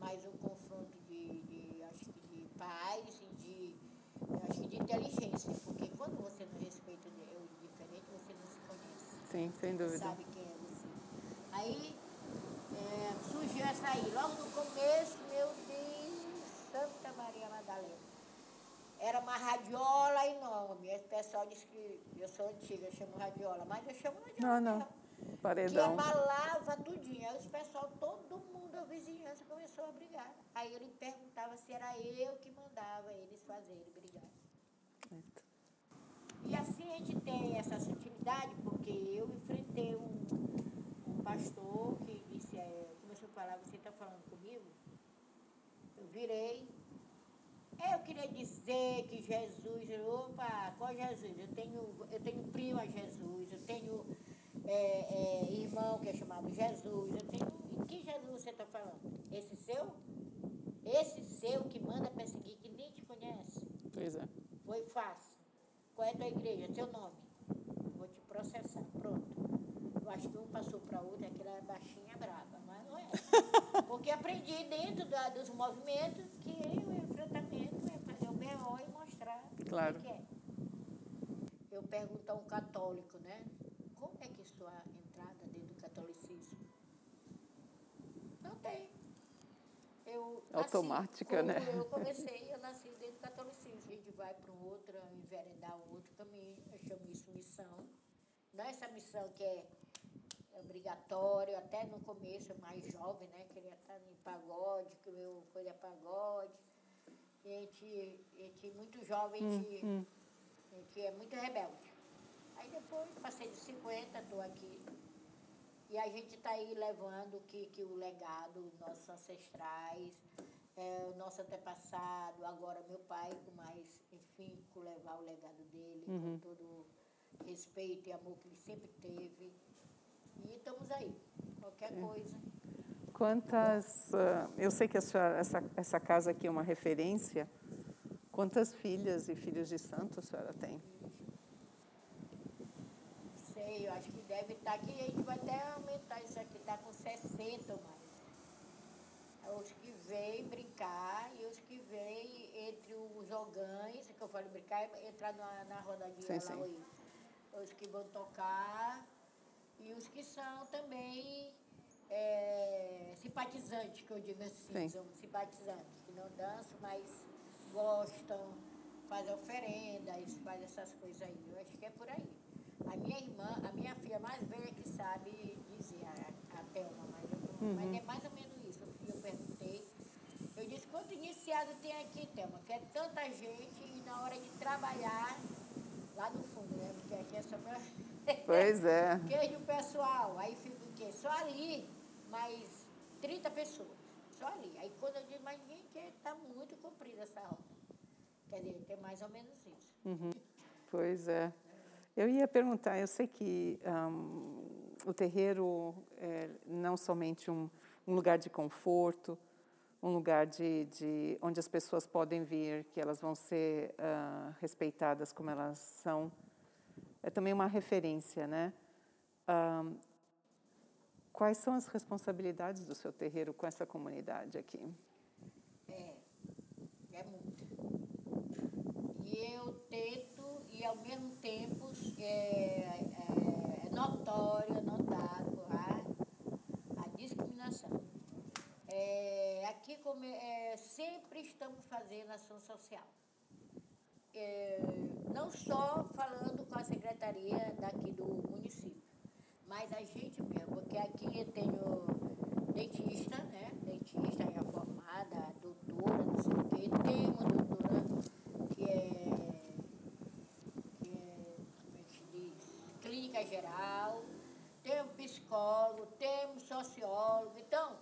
mas um confronto de, de, acho que de paz e de, acho que de inteligência, porque quando você não respeita o diferente, você não se conhece Sim, sem dúvida. sabe. Aí é, surgiu essa aí, logo no começo, meu Deus, Santa Maria Madalena. Era uma radiola enorme. Esse pessoal disse que eu sou antiga, eu chamo radiola, mas eu chamo radiola. Não, não. mesmo, Que Paredão. abalava tudinho. Aí os pessoal, todo mundo, a vizinhança, começou a brigar. Aí ele perguntava se era eu que mandava eles fazerem brigar. Eita. E assim a gente tem essa sutilidade, porque eu enfrentei pastor que disse, é, começou a falar, você está falando comigo? Eu virei. Eu queria dizer que Jesus, opa, qual Jesus? Eu tenho, eu tenho prima Jesus, eu tenho é, é, irmão que é chamado Jesus, eu tenho. E que Jesus você está falando? Esse seu? Esse seu que manda perseguir, que nem te conhece? Pois é. Foi fácil. Qual é a tua igreja? Seu nome? Vou te processar. Pronto. Acho que um passou para outro, aquela é baixinha brava, mas não é. [laughs] Porque aprendi dentro da- dos movimentos que o enfrentamento é fazer o BO e mostrar Claro. o que é. Eu pergunto a um católico, né? Como é que é sua entrada dentro do catolicismo? Não tem. Eu Automática, né? Eu comecei, eu nasci dentro do catolicismo. A gente vai para um outro, enveredar um outro caminho. Eu chamo isso missão. Não é essa missão que é obrigatório, até no começo, mais jovem, né? Queria estar em pagode, que meu coisa é pagode. E a gente, a gente muito jovem, a gente, Hum, a gente é muito rebelde. Aí depois, passei de 50, estou aqui. E a gente está aí levando o que, que o legado, os nossos ancestrais, é, o nosso antepassado, agora meu pai com mais, enfim, com levar o legado dele, com todo respeito e amor que ele sempre teve. E estamos aí. Qualquer coisa. Quantas. ah, eu sei que senhora, essa, essa casa aqui é uma referência. Quantas filhas e filhos de santo a senhora tem? Sei, eu acho que deve estar aqui. A gente vai até aumentar isso aqui, está com 60 ou mais. Os que vêm brincar e os que vêm entre os ogães, que eu falo brincar, é entrar na, na rodadinha Sim, lá, sim. os que vão tocar e os que são também é, simpatizantes, que eu digo assim, Sim. são simpatizantes, que não dançam, mas gostam, fazem oferendas, fazem essas coisas aí. Eu acho que é por aí. A minha irmã, a minha filha mais velha que sabe dizer, a, a Thelma, mas, eu não- mas é mais ou menos isso. Eu perguntei. Eu disse, quanto iniciado tem aqui, Thelma? Que é tanta gente e na hora de trabalhar, lá no fundo, né? Porque aqui é só pra... Pois é. [laughs] Queijo pessoal, aí fica o quê? Só ali, mais 30 pessoas. Só ali. Aí quando eu digo, mas gente, está muito comprida essa roda. Quer dizer, tem mais ou menos isso. Pois é. Eu ia perguntar, eu sei que ahm, o terreiro é não somente um, um lugar de conforto, um lugar de, de onde as pessoas podem vir, que elas vão ser ah, respeitadas como elas são, é também uma referência, né? Ahm, quais são as responsabilidades do seu terreiro com essa comunidade aqui? É, é muito. E eu tento, e ao mesmo tempo é, é, é notório, notável a, a discriminação. É, aqui como é, sempre estamos fazendo ação social. É, não só falando com a secretaria daqui do município, mas a gente mesmo, porque aqui eu tenho dentista, né? Dentista já formada, doutora, não sei o quê. Tem uma doutora que é, que é, como é que diz? Clínica geral, tem um psicólogo, temos sociólogo. Então,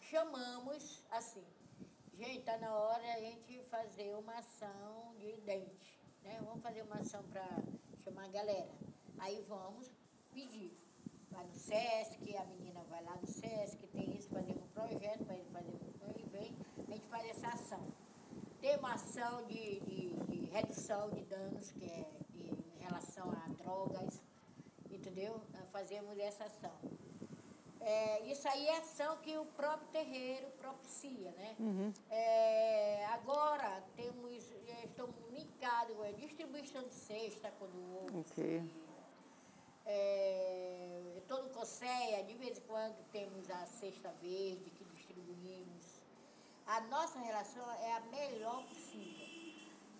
chamamos assim, está na hora a gente fazer uma ação de dente. Né? Vamos fazer uma ação para chamar a galera. Aí vamos pedir. Vai no SESC, a menina vai lá no SESC, tem isso, fazer um projeto para ele fazer um e vem, a gente faz essa ação. Tem uma ação de, de, de redução de danos, que é de- em relação a drogas, entendeu? Fazemos essa ação. É, isso aí é ação que o próprio terreiro propicia, né? É, agora temos, estamos ligados com a distribuição de cesta quando houve. Ok. É, todo o COSEA, de vez em quando temos a cesta verde que distribuímos. A nossa relação é a melhor possível.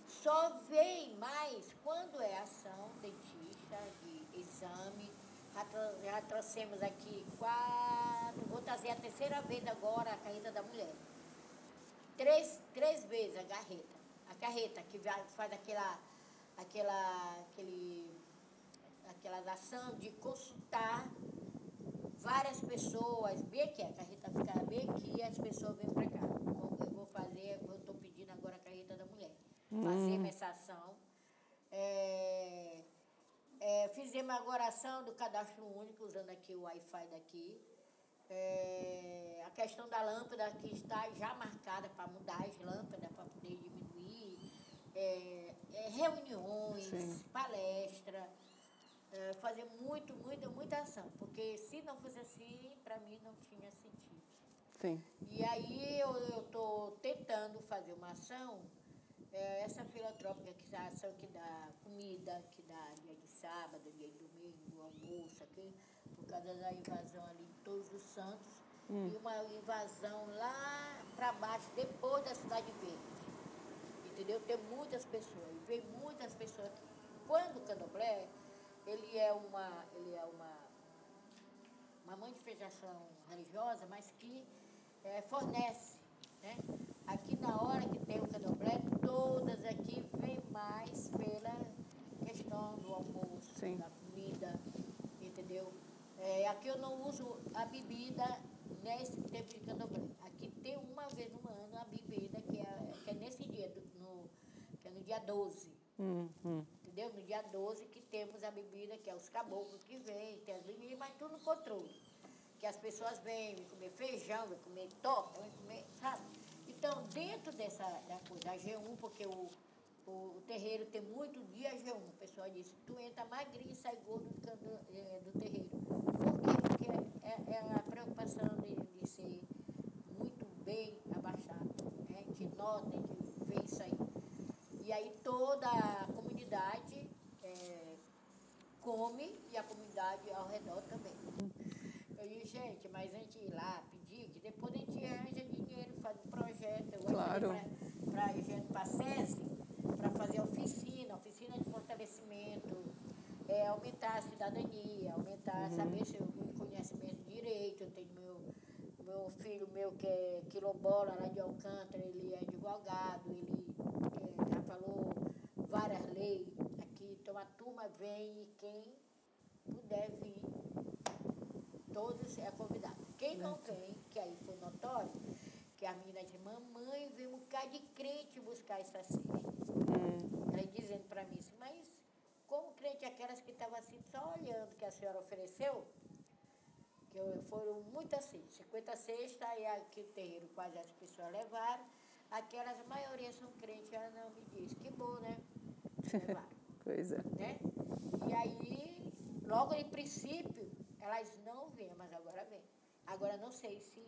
Só vem mais quando é ação dentista, de exame. Já, já trouxemos aqui quatro, vou trazer a terceira vez agora a carreta da mulher. Três, três vezes a carreta. A carreta que faz aquela, aquela, aquele, aquela ação de consultar várias pessoas, bem aqui, a carreta fica bem aqui e as pessoas vêm para cá. Então, eu vou fazer, eu estou pedindo agora a carreta da mulher. Fazemos essa ação. É, é, fizemos agora a ação do cadastro único, usando aqui o Wi-Fi daqui. É, a questão da lâmpada que está já marcada para mudar as lâmpadas, para poder diminuir. É, é, reuniões, Sim. palestra, é, fazer muito, muita, muita ação. Porque se não fosse assim, para mim não tinha sentido. Sim. E aí eu estou tentando fazer uma ação, é, essa filantrópica, que é a ação que dá comida, que dá dia de sábado, dia de domingo, almoço aqui, por causa da invasão ali em Todos os Santos, e uma invasão lá para baixo, depois da Cidade Verde. Entendeu? Tem muitas pessoas, e vem muitas pessoas aqui. Quando o candomblé, ele é uma, ele é uma uma manifestação religiosa, mas que eh, fornece. Né? Aqui na hora que tem o candomblé, todas aqui vêm mais pela questão do almoço, Sim. da comida, entendeu? Eh, aqui eu não uso a bebida nesse tempo de candomblé. Aqui tem uma vez no ano a bebida, que é, que é nesse dia, no, que é no dia 12 Hum, hum. entendeu? No dia 12 que temos a bebida, que é os caboclos que vêm, tem as bebidas, mas tudo no controle. Que as pessoas vêm, vêm comer feijão, vêm comer torta, vêm comer, sabe? Então, dentro dessa da coisa, a G1, porque o, o, o terreiro tem muito dia G1, o pessoal diz, tu entra magrinho e sai gordo do, do, é, do terreiro. Por quê? Porque é, é a preocupação de, de ser muito bem abaixado. Né? Gente nota, a gente vê isso aí. E aí toda a comunidade é, come e a comunidade ao redor também. Eu digo, gente, mas a gente ir lá pedir, que depois a gente arranja projeto. Eu claro. Para gente, para a SESI, para fazer oficina, oficina de fortalecimento, é, aumentar a cidadania, aumentar, uhum. saber se eu conhecimento de direito. Eu tenho meu, meu filho meu que é quilombola lá de Alcântara, ele é advogado, ele falou várias leis aqui, então a turma vem e quem puder vir, todos é convidado. Quem não vem, que aí foi notório, que a menina disse, mamãe veio um bocado de crente buscar essa ceia. Hum. Ela dizendo para mim assim, mas como crente aquelas que estavam assim, só olhando que a senhora ofereceu, que foram muitas assim, 50 cestas, e aqui o terreiro quase as pessoas levaram, Aquelas, a maioria são crentes, ela não me diz. Que bom, né? [laughs] pois é. Né? E aí, logo em princípio, elas não vêm, mas agora vêm. Agora não sei se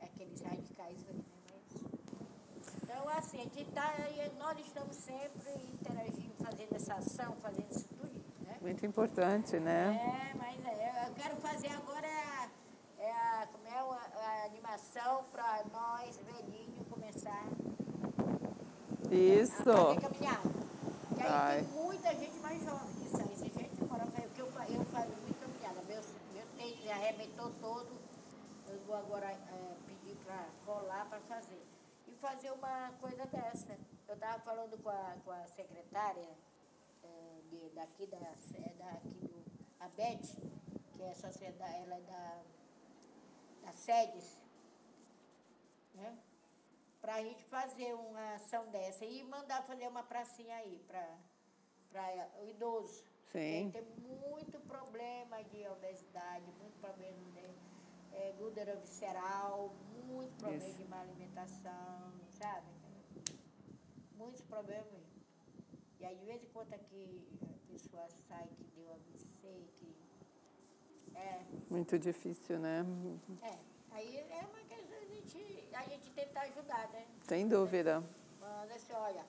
aqueles radicais vêm, né? Mas... Então, assim, a gente tá, nós estamos sempre interagindo, fazendo essa ação, fazendo isso tudo, né? Muito importante, né? É, mas é, eu quero fazer agora é a, como é a, a animação para nós, velhinhos, começar isso. a fazer caminhada. E aí Ai. tem muita gente mais jovem que sai. Essa gente mora, porque eu, eu faço muito caminhada. Meu, meu tênis arrebentou todo. Vou agora é, pedir para colar para fazer. E fazer uma coisa dessa. Eu estava falando com a, com a secretária é, de, daqui, da, é, daqui do, a Beth, que é sociedade, ela é da das sedes, né? Para a gente fazer uma ação dessa e mandar fazer uma pracinha aí para o idoso. Sim. Tem muito problema de obesidade, muito problema de é, gordura visceral, muito problema Isso. de má alimentação, sabe? Muitos problemas. E aí, de vez em quando aqui a pessoa sai que deu AVC, que é. Muito difícil, né? É. Aí é uma questão a gente, a gente tentar ajudar, né? Sem dúvida. Manda assim, olha,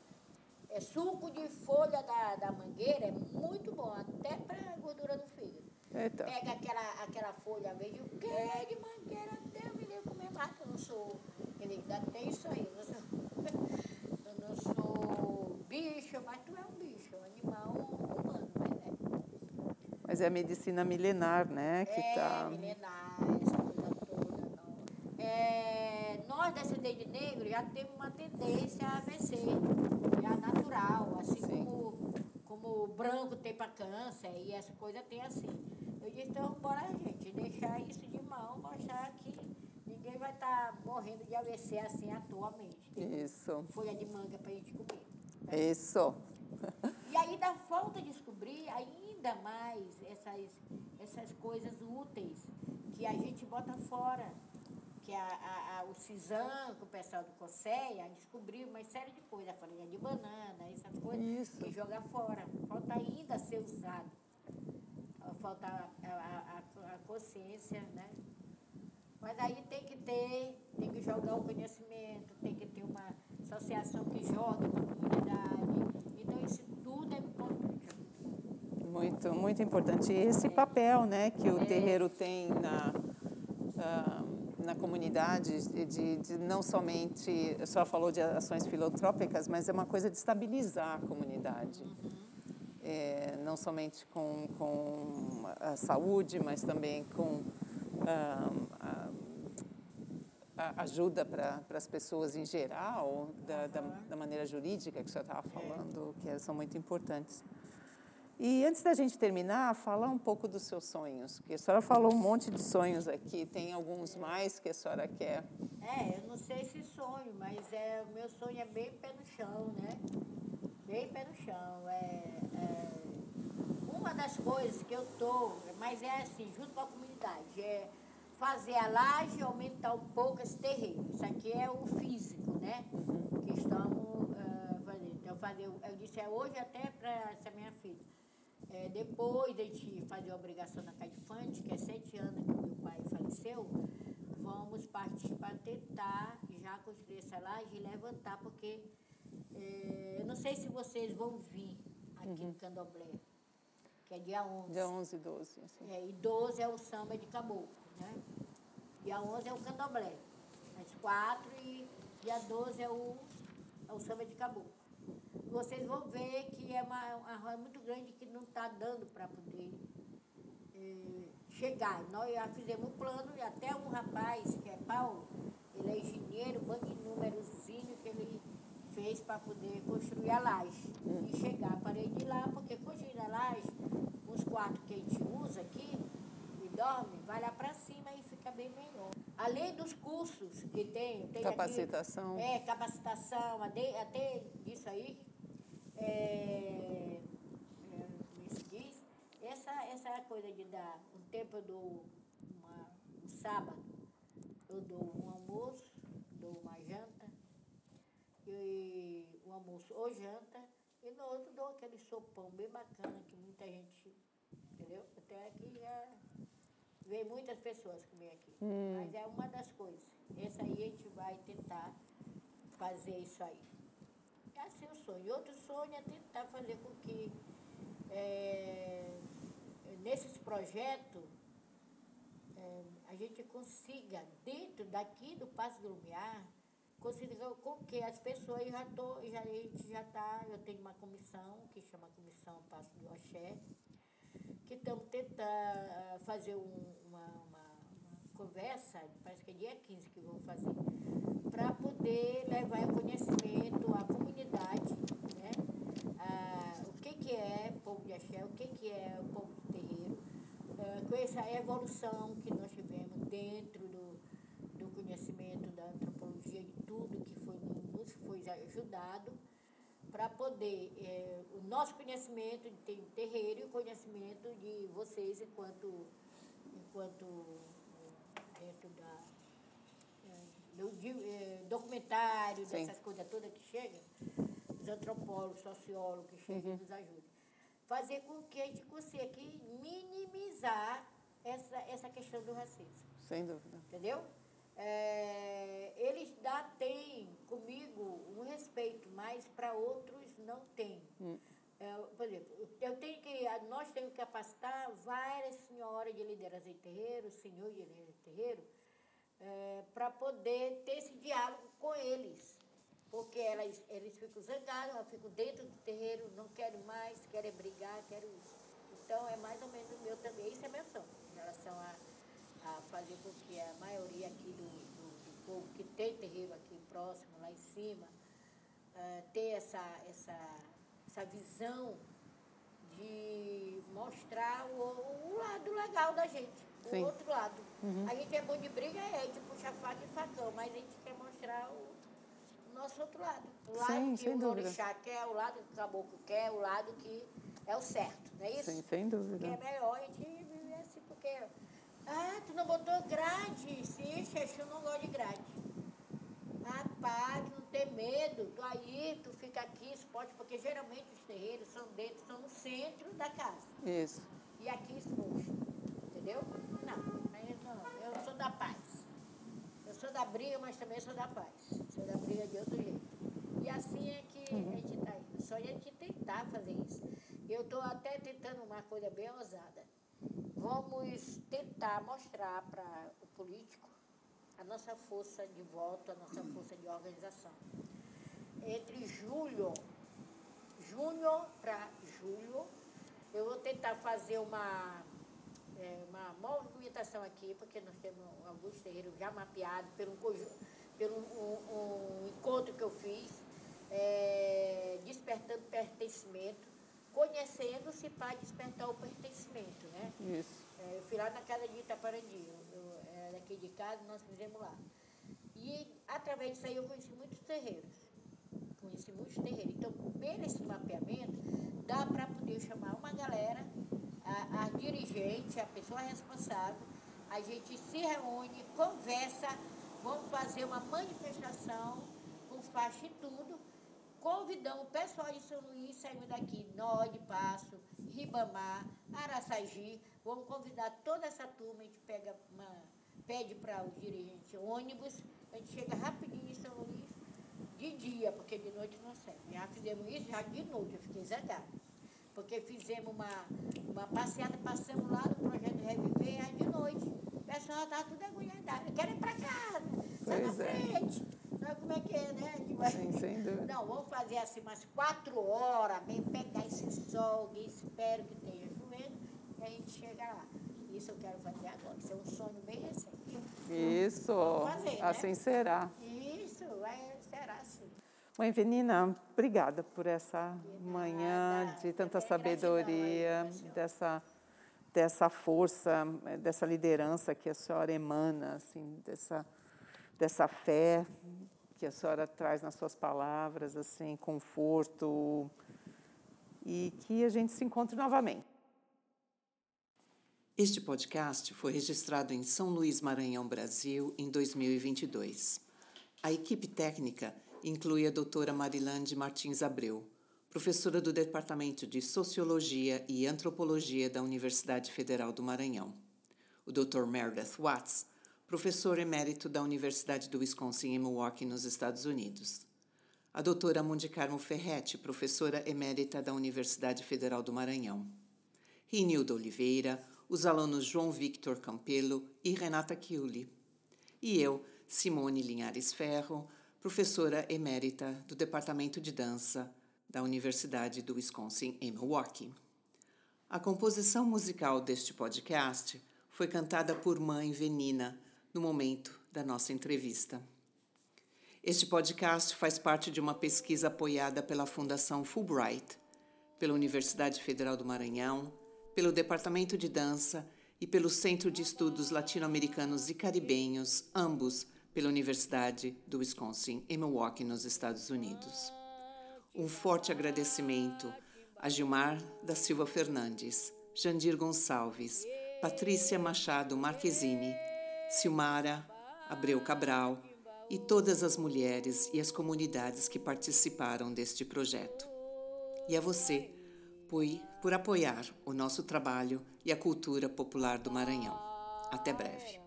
é suco de folha da, da mangueira é muito bom, até para gordura do fígado. Eita. Pega aquela, aquela folha verde, o que é de mangueira? Deus me livre comer mato, eu não sou. Ele ainda tem isso aí, eu não sou, [laughs] eu não sou bicho, mas tu é um bicho, um animal humano, mas é. Mas é a medicina milenar, né? Que é, tá... milenar, essa coisa toda. Não. É, nós, descendentes de negro, já temos uma tendência a vencer, já natural, assim como, como o branco tem para câncer e essa coisa tem assim. Então, bora, gente, deixar isso de mão, mostrar que ninguém vai estar tá morrendo de AVC assim atualmente. Isso. Folha de manga para a gente comer. Né? Isso. E aí, da falta de descobrir, ainda mais essas, essas coisas úteis que a gente bota fora. Que a, a, a o CISAM, que o pessoal do COSEA, descobriu uma série de coisas, a farinha de banana, essas coisas, Isso. que joga fora. Falta ainda ser usado. Falta a, a, a consciência, né? Mas aí tem que ter, tem que jogar o conhecimento, tem que ter uma associação que joga para a comunidade. Então, isso tudo é importante. Muito, muito importante. E esse papel né, que o terreiro tem na, uh, na comunidade, de, de, não somente, senhora falou de ações filantrópicas, mas é uma coisa de estabilizar a comunidade. É, não somente com, com a saúde, mas também com uh, a, a ajuda para as pessoas em geral, da, da, da maneira jurídica que a senhora estava falando, que são muito importantes. E antes da gente terminar, falar um pouco dos seus sonhos, porque a senhora falou um monte de sonhos aqui, tem alguns mais que a senhora quer? É, eu não sei se sonho, mas é, o meu sonho é bem pé no chão, né? Bem pé no chão. É, é uma das coisas que eu tô, mas é assim, junto com a comunidade, é fazer a laje e aumentar um pouco esse terreno. Isso aqui é o físico, né? Que estamos uh, fazendo. Então, fazer, eu disse é hoje até para essa minha filha. É, depois de gente fazer a obrigação na Cadifante, que é sete anos que meu pai faleceu, vamos partir para tentar já construir essa laje e levantar, porque é, eu não sei se vocês vão vir aqui uhum. no Candomblé, que é dia 11. Dia 11 e 12. Assim. É, e 12 é o samba de caboclo, né? Dia 11 é o candomblé, às quatro, e dia 12 é o, é o samba de caboclo. Vocês vão ver que é uma, uma roda muito grande que não está dando para poder é, chegar. Nós já fizemos um plano, e até um rapaz, que é Paulo, ele é engenheiro, banco de númerozinho que ele fez para poder construir a laje e chegar a parede lá, porque construir a laje, os quartos que a gente usa aqui e dorme, vai lá para cima e fica bem melhor. Além dos cursos que tem, tem capacitação. Aqui, é, capacitação, até, até isso aí, é, é, se diz, essa, essa coisa de dar um tempo do uma, um sábado, eu dou um almoço, dou e um almoço ou janta, e no outro dou aquele sopão bem bacana que muita gente, entendeu? Até aqui já vem muitas pessoas comer aqui. Hum. Mas é uma das coisas. Essa aí a gente vai tentar fazer isso aí. É assim o sonho. Outro sonho é tentar fazer com que é, nesses projetos é, a gente consiga, dentro daqui do Passo do Lumiar, consiga com que as pessoas já tô, já, a gente já está, eu tenho uma comissão que chama Comissão Passo do Axé, que estamos tentando fazer um, uma, uma, uma, conversa, parece que é dia 15 que vou fazer, para poder levar o conhecimento à comunidade, né? Ah, o que, que é povo de axé, o que, que é o povo de terreiro, ah, com essa evolução que nós tivemos dentro do conhecimento da antropologia, de tudo que foi, nos foi ajudado para poder é, o nosso conhecimento de terreiro e o conhecimento de vocês enquanto enquanto é, dentro da é, do é, documentário Sim. dessas coisas todas que chegam os antropólogos sociólogos que chegam uhum. e nos ajudam fazer com que a gente consiga aqui minimizar essa essa questão do racismo sem dúvida entendeu é, eles já têm comigo um respeito, mas para outros não tem. Hum. É, por exemplo, eu tenho que, nós temos que capacitar várias senhoras de liderança de terreiro, senhor de liderança de terreiro, é, para poder ter esse diálogo com eles. Porque elas, eles ficam zangados, elas ficam dentro do terreiro, não querem mais, querem brigar, querem isso. Então, é mais ou menos o meu também. Isso é meu sonho, em relação a a fazer com que a maioria aqui do, do, do povo que tem terreiro aqui próximo, lá em cima, uh, ter essa, essa, essa visão de mostrar o, o lado legal da gente, Sim. o outro lado. Uhum. A gente é bom de briga, é de puxar faca e facão, mas a gente quer mostrar o, o nosso outro lado. O lado Sim, que o orixá quer, o lado que o caboclo quer, o lado que é o certo, não é isso? Sim, sem dúvida. Que é melhor a gente viver assim, porque ah, tu não botou grade? Sim, Xexu não gosta de grade. Rapaz, não tem medo. Tu aí, tu fica aqui, pode, porque geralmente os terreiros são dentro, são no centro da casa. Isso. E aqui exposto. Entendeu? Não, não, eu sou da paz. Eu sou da briga, mas também sou da paz. Sou da briga de outro jeito. E assim é que uhum. a gente está indo. Só a gente tentar fazer isso. Eu estou até tentando uma coisa bem ousada vamos tentar mostrar para o político a nossa força de voto, a nossa força de organização. Entre julho, junho para julho, eu vou tentar fazer uma, é, uma movimentação aqui, porque nós temos alguns terreiros já mapeados pelo, pelo um, um encontro que eu fiz, é, despertando pertencimento conhecendo-se para despertar o pertencimento, né? Isso. Eu fui lá na casa de Itaparandi, eu, é, daqui de casa, nós fizemos lá. E através disso aí eu conheci muitos terreiros. Conheci muitos terreiros. Então, pelo esse mapeamento, dá para poder chamar uma galera a, a dirigente, a pessoa responsável, a gente se reúne, conversa, vamos fazer uma manifestação com faixa e tudo. Convidamos o pessoal de São Luís, saímos daqui, Nó de Passo, Ribamar, Araçagi. Vamos convidar toda essa turma, a gente pega uma, pede para o dirigente ônibus, a gente chega rapidinho em São Luís, de dia, porque de noite não serve. Já fizemos isso já de noite, eu fiquei zangada. Porque fizemos uma, uma passeada, passamos lá no projeto Reviver, já de noite. O pessoal estava tudo agulhadado. Eu quero ir para casa, sai na Pois é. Sabe como é que é, né? Que vai- Sim, sem dúvida. [laughs] Não, vamos fazer assim umas quatro horas, bem pegar esse sol, espero que tenha chovendo, e a gente chega lá. Isso eu quero fazer agora. Isso é um sonho bem recente. Isso, Vamos fazer, né? assim será. Isso, vai, será assim. Mãe Venina, obrigada por essa manhã nada. de tanta É é sabedoria, gratidão. dessa, dessa força, eh, dessa liderança que a senhora emana, assim, dessa, dessa fé que a senhora traz nas suas palavras, assim, conforto, e que a gente se encontre novamente. Este podcast foi registrado em São Luís, Maranhão, Brasil, em 2022. A equipe técnica inclui a doutora Marilande Martins Abreu, professora do Departamento de Sociologia e Antropologia da Universidade Federal do Maranhão. O Dr. Meredith Watts, professor emérito da Universidade do Wisconsin em Milwaukee, nos Estados Unidos. A doutora Mundi Carmo Ferretti, professora emérita da Universidade Federal do Maranhão. Rinilda Oliveira, os alunos João Victor Campelo e Renata Chiuli. E eu, Simone Linhares Ferro, professora emérita do Departamento de Dança da Universidade do Wisconsin em Milwaukee. A composição musical deste podcast foi cantada por Mãe Venina no momento da nossa entrevista. Este podcast faz parte de uma pesquisa apoiada pela Fundação Fulbright, pela Universidade Federal do Maranhão, pelo Departamento de Dança e pelo Centro de Estudos Latino-Americanos e Caribenhos, ambos pela Universidade do Wisconsin, em Milwaukee, nos Estados Unidos. Um forte agradecimento a Gilmar da Silva Fernandes, Jandir Gonçalves, Patrícia Machado Marquezine, Silmara Abreu Cabral e todas as mulheres e as comunidades que participaram deste projeto. E a você, por, apoiar o nosso trabalho e a cultura popular do Maranhão. Até breve.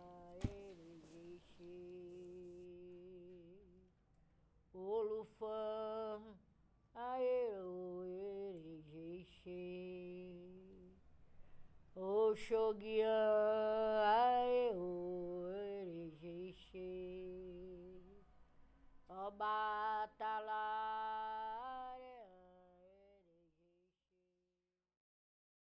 Oxoguian, Obatala. Oh,